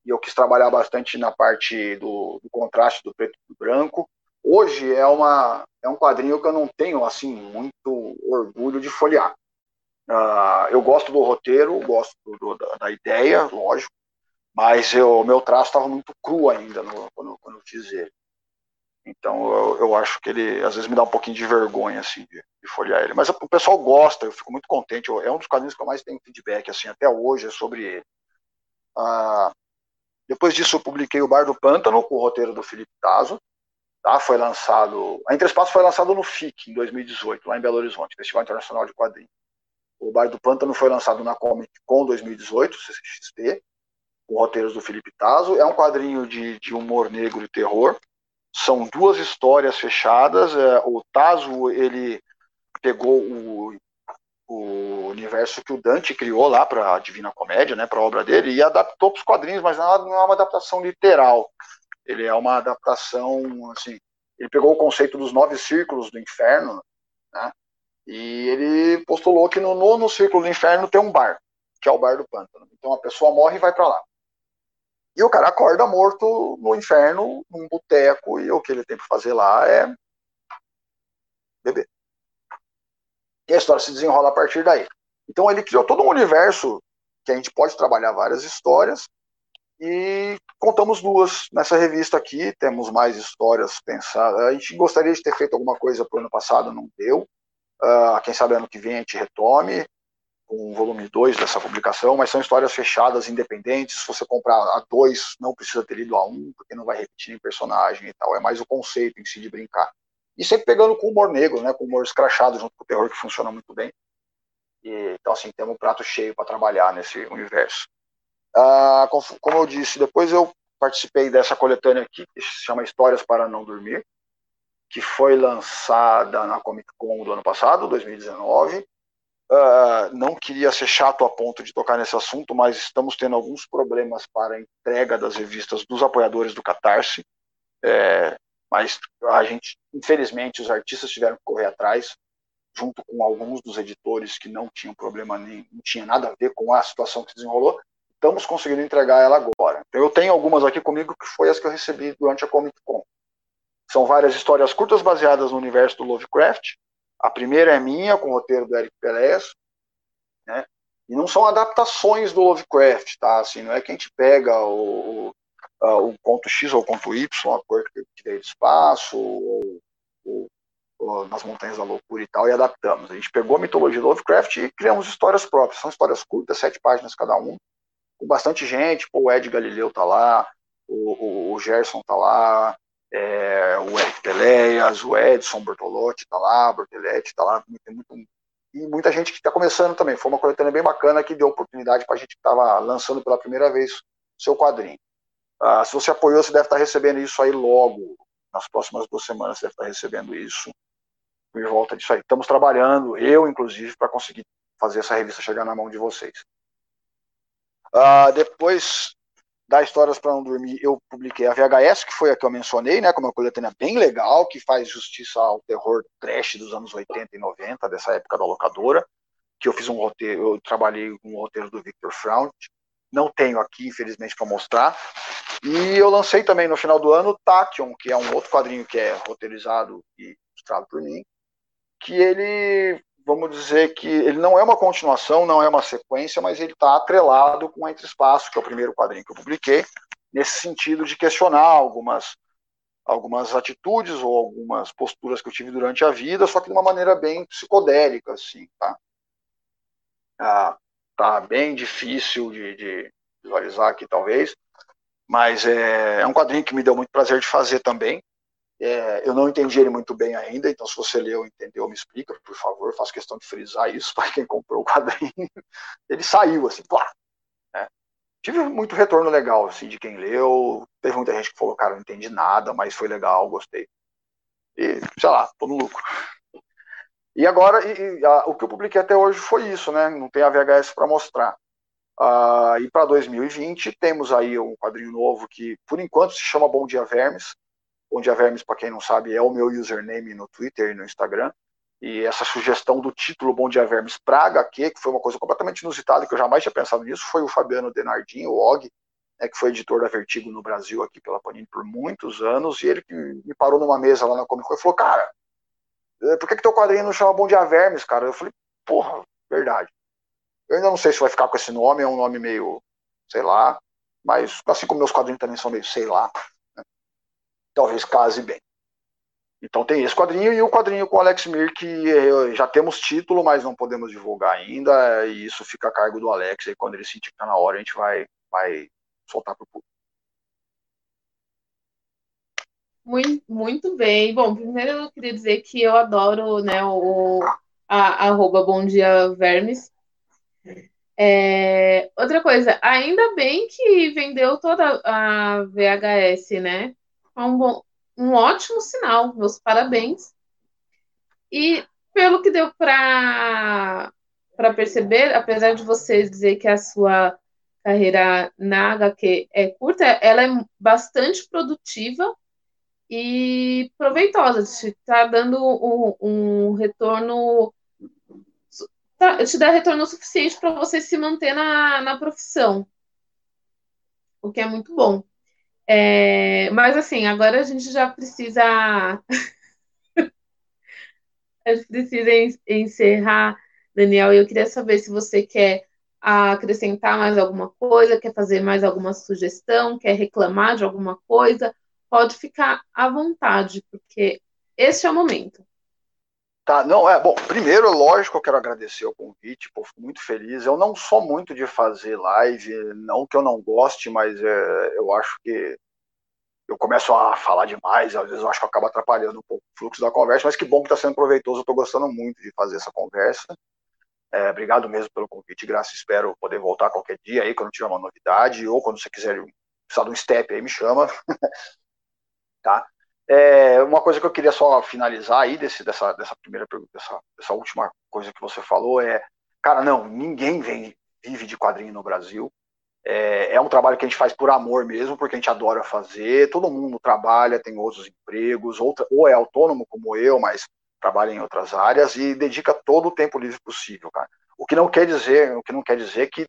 S3: e eu quis trabalhar bastante na parte do, do contraste do preto e do branco. Hoje é, uma, é um quadrinho que eu não tenho assim muito orgulho de folhear. Uh, eu gosto do roteiro, gosto do, da, da, ideia, lógico, mas o meu traço estava muito cru ainda no, quando, quando, eu fiz ele. Então eu, eu, acho que ele às vezes me dá um pouquinho de vergonha assim de, de folhear ele. Mas o pessoal gosta, eu fico muito contente. Eu, é um dos quadrinhos que eu mais tenho feedback assim até hoje é sobre ele. Ah, depois disso eu publiquei o Bar do Pântano com o roteiro do Felipe Tazo. Tá? Foi lançado. A Entre Espaço foi lançado no FIC em 2018 lá em Belo Horizonte, Festival Internacional de Quadrinhos. O Bar do Pântano foi lançado na Comic Con 2018, CCXP com roteiros do Felipe Tazo. É um quadrinho de, de humor negro e terror. São duas histórias fechadas. É, o Tazo, ele pegou o, o universo que o Dante criou lá para a Divina Comédia, né, para a obra dele, e adaptou para os quadrinhos, mas não é uma adaptação literal. Ele é uma adaptação, assim, ele pegou o conceito dos nove círculos do inferno, né, e ele postulou que no nono círculo do inferno tem um bar, que é o bar do pântano. Então a pessoa morre e vai para lá. E o cara acorda morto no inferno, num boteco, e o que ele tem para fazer lá é beber. E a história se desenrola a partir daí. Então ele criou todo um universo que a gente pode trabalhar várias histórias, e contamos duas nessa revista aqui, temos mais histórias pensadas. A gente gostaria de ter feito alguma coisa para o ano passado, não deu. Uh, quem sabe ano que vem a gente retome com o volume 2 dessa publicação, mas são histórias fechadas, independentes. Se você comprar a 2, não precisa ter lido a 1, um, porque não vai repetir em personagem e tal. É mais o conceito em si de brincar. E sempre pegando com humor negro, né, com humor escrachado, junto com o terror, que funciona muito bem. E, então, assim, temos um prato cheio para trabalhar nesse universo. Ah, como eu disse, depois eu participei dessa coletânea aqui, que se chama Histórias para Não Dormir, que foi lançada na Comic Con do ano passado, 2019. Uh, não queria ser chato a ponto de tocar nesse assunto, mas estamos tendo alguns problemas para a entrega das revistas dos apoiadores do Catarse. É, mas a gente, infelizmente, os artistas tiveram que correr atrás, junto com alguns dos editores que não tinham problema nem não tinha nada a ver com a situação que se desenrolou. Estamos conseguindo entregar ela agora. Eu tenho algumas aqui comigo que foi as que eu recebi durante a Comic Con. São várias histórias curtas baseadas no universo do Lovecraft, a primeira é minha, com o roteiro do Eric Pelés, né? E não são adaptações do Lovecraft, tá? Assim, não é que a gente pega o, o, o ponto X ou o ponto Y, a cor que veio do espaço, ou, ou, ou, nas montanhas da loucura e tal, e adaptamos. A gente pegou a mitologia do Lovecraft e criamos histórias próprias. São histórias curtas, sete páginas cada um, com bastante gente. Pô, o Ed Galileu tá lá, o, o, o Gerson tá lá, é, o Eric Peleias, o Edson Bortolotti está lá, Bortoletti está lá, tem muito, e muita gente que está começando também. Foi uma coletânea bem bacana que deu oportunidade para a gente que estava lançando pela primeira vez seu quadrinho. Ah, se você apoiou, você deve estar tá recebendo isso aí logo. Nas próximas duas semanas você deve estar tá recebendo isso por volta disso aí. Estamos trabalhando, eu inclusive, para conseguir fazer essa revista chegar na mão de vocês. Ah, depois da Histórias para Não Dormir, eu publiquei a VHS, que foi a que eu mencionei, né, como uma coletânea bem legal, que faz justiça ao terror trash dos anos 80 e 90, dessa época da locadora, que eu fiz um roteiro, eu trabalhei com um roteiro do Victor Fraunt, não tenho aqui, infelizmente, para mostrar. E eu lancei também no final do ano Tachyon, que é um outro quadrinho que é roteirizado e ilustrado por mim, que ele, vamos dizer que ele não é uma continuação, não é uma sequência, mas ele está atrelado com Entre Espaço, que é o primeiro quadrinho que eu publiquei, nesse sentido de questionar algumas algumas atitudes ou algumas posturas que eu tive durante a vida, só que de uma maneira bem psicodélica, assim, tá? Ah, tá bem difícil de, de visualizar aqui, talvez, mas é, é, um quadrinho que me deu muito prazer de fazer também. É, eu não entendi ele muito bem ainda, então se você leu, entendeu, me explica, por favor, faço questão de frisar isso para quem comprou o quadrinho. Ele saiu assim, plá, né? Tive muito retorno legal, assim, de quem leu. Teve muita gente que falou, cara, não entendi nada, mas foi legal, gostei. E, sei lá, tô no lucro. E agora, e, e, a, o que eu publiquei até hoje foi isso, né? Não tem a VHS para mostrar. Uh, e para 2020 temos aí um quadrinho novo que, por enquanto, se chama Bom Dia Vermes. Bom Dia Vermes, para quem não sabe, é o meu username no Twitter e no Instagram. E essa sugestão do título Bom Dia Vermes para HQ, que foi uma coisa completamente inusitada, que eu jamais tinha pensado nisso, foi o Fabiano Denardinho, o Og, né, que foi editor da Vertigo no Brasil, aqui pela Panini, por muitos anos, e ele que me parou numa mesa lá na Comic Con e falou, cara, é, por que, que teu quadrinho não chama Bom Dia Vermes, cara? Eu falei, porra, verdade. Eu ainda não sei se vai ficar com esse nome, é um nome meio, sei lá, mas assim como meus quadrinhos também são meio, sei lá? Talvez case bem. Então tem esse quadrinho e o quadrinho com o Alex Mir, que é, já temos título, mas não podemos divulgar ainda, e isso fica a cargo do Alex, e quando ele sentir que tá na hora, a gente vai, vai soltar pro público.
S2: Muito, muito bem. Bom, primeiro eu queria dizer que eu adoro né, o a, arroba Bom Dia Vermes. É, outra coisa, ainda bem que vendeu toda a VHS, né? É um, bom, um ótimo sinal, meus parabéns. E pelo que deu para perceber, apesar de você dizer que a sua carreira na HQ é curta, ela é bastante produtiva e proveitosa, te está dando um, um retorno, tá, te dá retorno suficiente para você se manter na, na profissão, o que é muito bom. É, mas assim, agora a gente já precisa. a gente precisa encerrar, Daniel, eu queria saber se você quer acrescentar mais alguma coisa, quer fazer mais alguma sugestão, quer reclamar de alguma coisa, pode ficar à vontade, porque esse é o momento.
S3: Tá, não, é, bom, primeiro, lógico, eu quero agradecer o convite, pô, fico muito feliz. Eu não sou muito de fazer live, não que eu não goste, mas é, eu acho que eu começo a falar demais, às vezes eu acho que eu atrapalhando um pouco o fluxo da conversa, mas que bom que está sendo proveitoso, eu estou gostando muito de fazer essa conversa. É, obrigado mesmo pelo convite, graças, espero poder voltar qualquer dia aí, quando tiver uma novidade, ou quando você quiser precisar de um step aí, me chama. Tá? É, uma coisa que eu queria só finalizar aí desse, dessa, dessa primeira pergunta, dessa, dessa última coisa que você falou é, cara, não, ninguém vem, vive de quadrinho no Brasil. É, é, um trabalho que a gente faz por amor mesmo, porque a gente adora fazer. Todo mundo trabalha, tem outros empregos, outra, ou é autônomo como eu, mas trabalha em outras áreas e dedica todo o tempo livre possível, cara. O que não quer dizer, o que não quer dizer que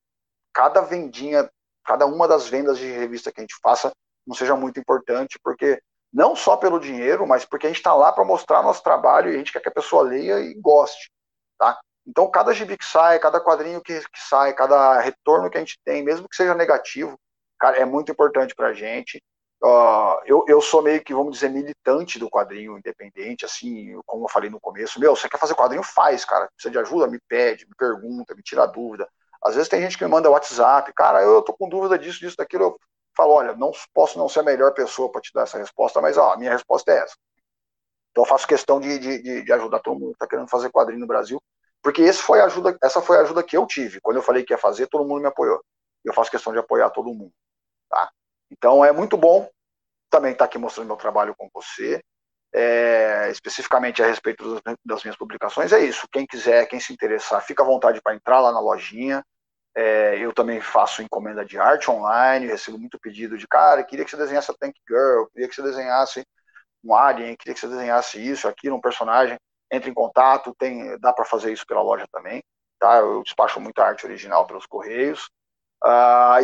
S3: cada vendinha, cada uma das vendas de revista que a gente faça não seja muito importante, porque não só pelo dinheiro, mas porque a gente está lá para mostrar nosso trabalho e a gente quer que a pessoa leia e goste, tá? Então, cada gibi que sai, cada quadrinho que, que sai, cada retorno que a gente tem, mesmo que seja negativo, cara, é muito importante para a gente. Uh, eu, eu sou meio que, vamos dizer, militante do quadrinho independente, assim, como eu falei no começo. Meu, você quer fazer quadrinho? Faz, cara. Precisa de ajuda? Me pede, me pergunta, me tira dúvida. Às vezes tem gente que me manda WhatsApp, cara, eu tô com dúvida disso, disso, daquilo. Eu falo, olha, não posso não ser a melhor pessoa para te dar essa resposta, mas ó, a minha resposta é essa. Então eu faço questão de, de, de ajudar todo mundo que está querendo fazer quadrinho no Brasil, porque esse foi ajuda, essa foi a ajuda que eu tive. Quando eu falei que ia fazer, todo mundo me apoiou. Eu faço questão de apoiar todo mundo. Tá? Então é muito bom também estar tá aqui mostrando meu trabalho com você. É, especificamente a respeito das minhas publicações, é isso. Quem quiser, quem se interessar, fica à vontade para entrar lá na lojinha. É, eu também faço encomenda de arte online, recebo muito pedido de, cara, queria que você desenhasse a Tank Girl, queria que você desenhasse um alien, queria que você desenhasse isso, aquilo, um personagem, entre em contato, tem, dá para fazer isso pela loja também, tá? Eu despacho muita arte original pelos correios.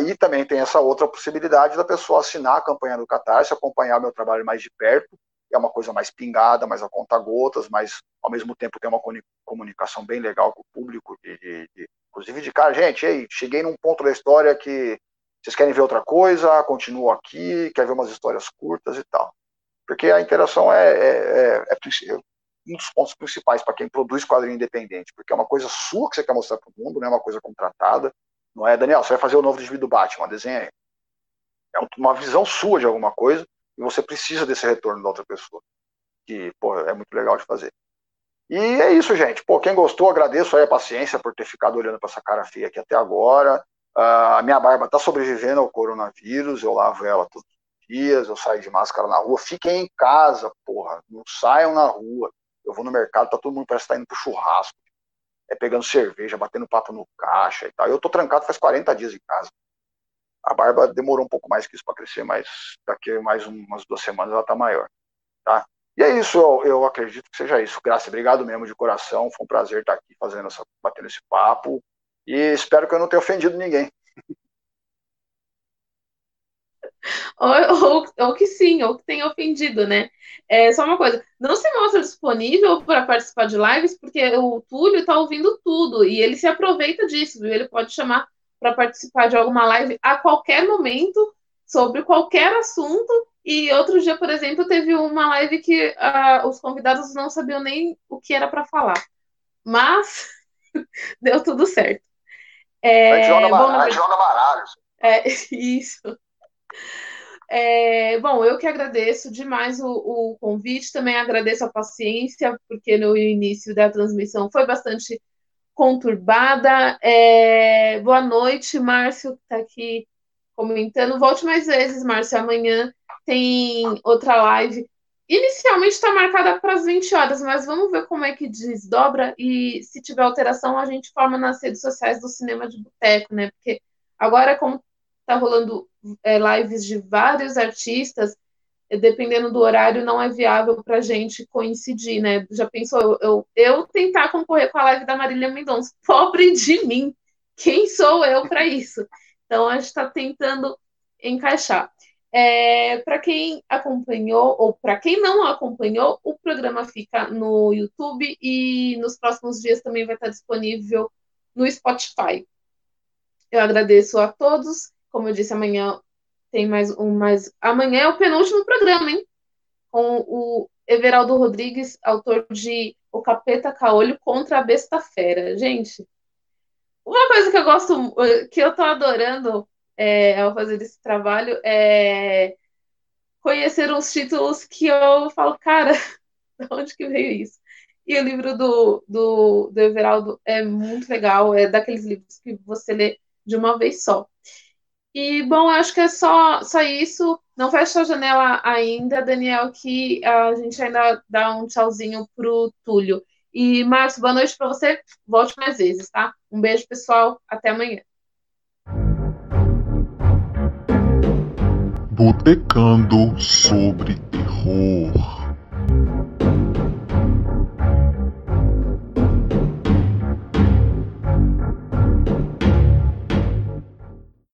S3: E também tem essa outra possibilidade da pessoa assinar a campanha do Catarse, acompanhar meu trabalho mais de perto, é uma coisa mais pingada, mais a conta gotas, mas ao mesmo tempo tem uma comunicação bem legal com o público, de, de, de, inclusive de cara, gente, ei, cheguei num ponto da história que vocês querem ver outra coisa, continuo aqui, quer ver umas histórias curtas e tal. Porque a interação é, é, é, é um dos pontos principais para quem produz quadrinho independente, porque é uma coisa sua que você quer mostrar para o mundo, não é uma coisa contratada. Não é, Daniel, você vai fazer o novo desvio do Batman, desenha aí. É uma visão sua de alguma coisa e você precisa desse retorno da outra pessoa. Que, pô, é muito legal de fazer. E é isso, gente. Pô, quem gostou, agradeço aí a paciência por ter ficado olhando para essa cara feia aqui até agora. Uh, a minha barba está sobrevivendo ao coronavírus, eu lavo ela todos os dias, eu saio de máscara na rua. Fiquem em casa, porra. Não saiam na rua. Eu vou no mercado, tá todo mundo parece estar tá indo pro churrasco. É pegando cerveja, batendo papo no caixa e tal. Eu tô trancado faz 40 dias em casa. A barba demorou um pouco mais que isso para crescer, mas daqui mais umas duas semanas ela tá maior. Tá? E é isso, eu, eu acredito que seja isso. Graça, obrigado mesmo de coração. Foi um prazer estar aqui fazendo essa, batendo esse papo. E espero que eu não tenha ofendido ninguém.
S2: Ou, ou, ou, que sim, ou que tenha ofendido, né? É só uma coisa, não se mostra disponível para participar de lives, porque o Túlio está ouvindo tudo e ele se aproveita disso, viu? Ele pode chamar para participar de alguma live a qualquer momento, sobre qualquer assunto. E outro dia, por exemplo, teve uma live que uh, os convidados não sabiam nem o que era para falar. Mas deu tudo certo.
S3: É, joga, bom, baralhos.
S2: É, isso. É, bom, eu que agradeço demais o, o, convite, também agradeço a paciência, porque no início da transmissão foi bastante conturbada. É, boa noite, Márcio, que está aqui comentando. Volte mais vezes, Márcio. Amanhã tem outra live. Inicialmente está marcada para as 20 horas, mas vamos ver como é que desdobra e se tiver alteração, a gente forma nas redes sociais do Cinema de Boteco, né? Porque agora, como está rolando é, lives de vários artistas, dependendo do horário, não é viável para a gente coincidir, né? Já pensou eu, eu, tentar concorrer com a live da Marília Mendonça? Pobre de mim! Quem sou eu para isso? Então a gente está tentando encaixar. É, para quem acompanhou ou para quem não acompanhou, o programa fica no YouTube e nos próximos dias também vai estar disponível no Spotify. Eu agradeço a todos. Como eu disse, amanhã tem mais um, mais. Amanhã é o penúltimo programa, hein? Com o Everaldo Rodrigues, autor de O Capeta Caolho contra a Besta Fera. Gente, uma coisa que eu gosto, que eu tô adorando é, ao fazer esse trabalho é conhecer uns títulos que eu falo, cara, de onde que veio isso? E o livro do, do, do Everaldo é muito legal, é daqueles livros que você lê de uma vez só. E, bom, acho que é só, só isso. Não fecha a janela ainda, Daniel, que a gente ainda dá um tchauzinho pro Túlio. E, Márcio, boa noite para você. Volte mais vezes, tá? Um beijo, pessoal. Até amanhã.
S1: Botecando sobre terror.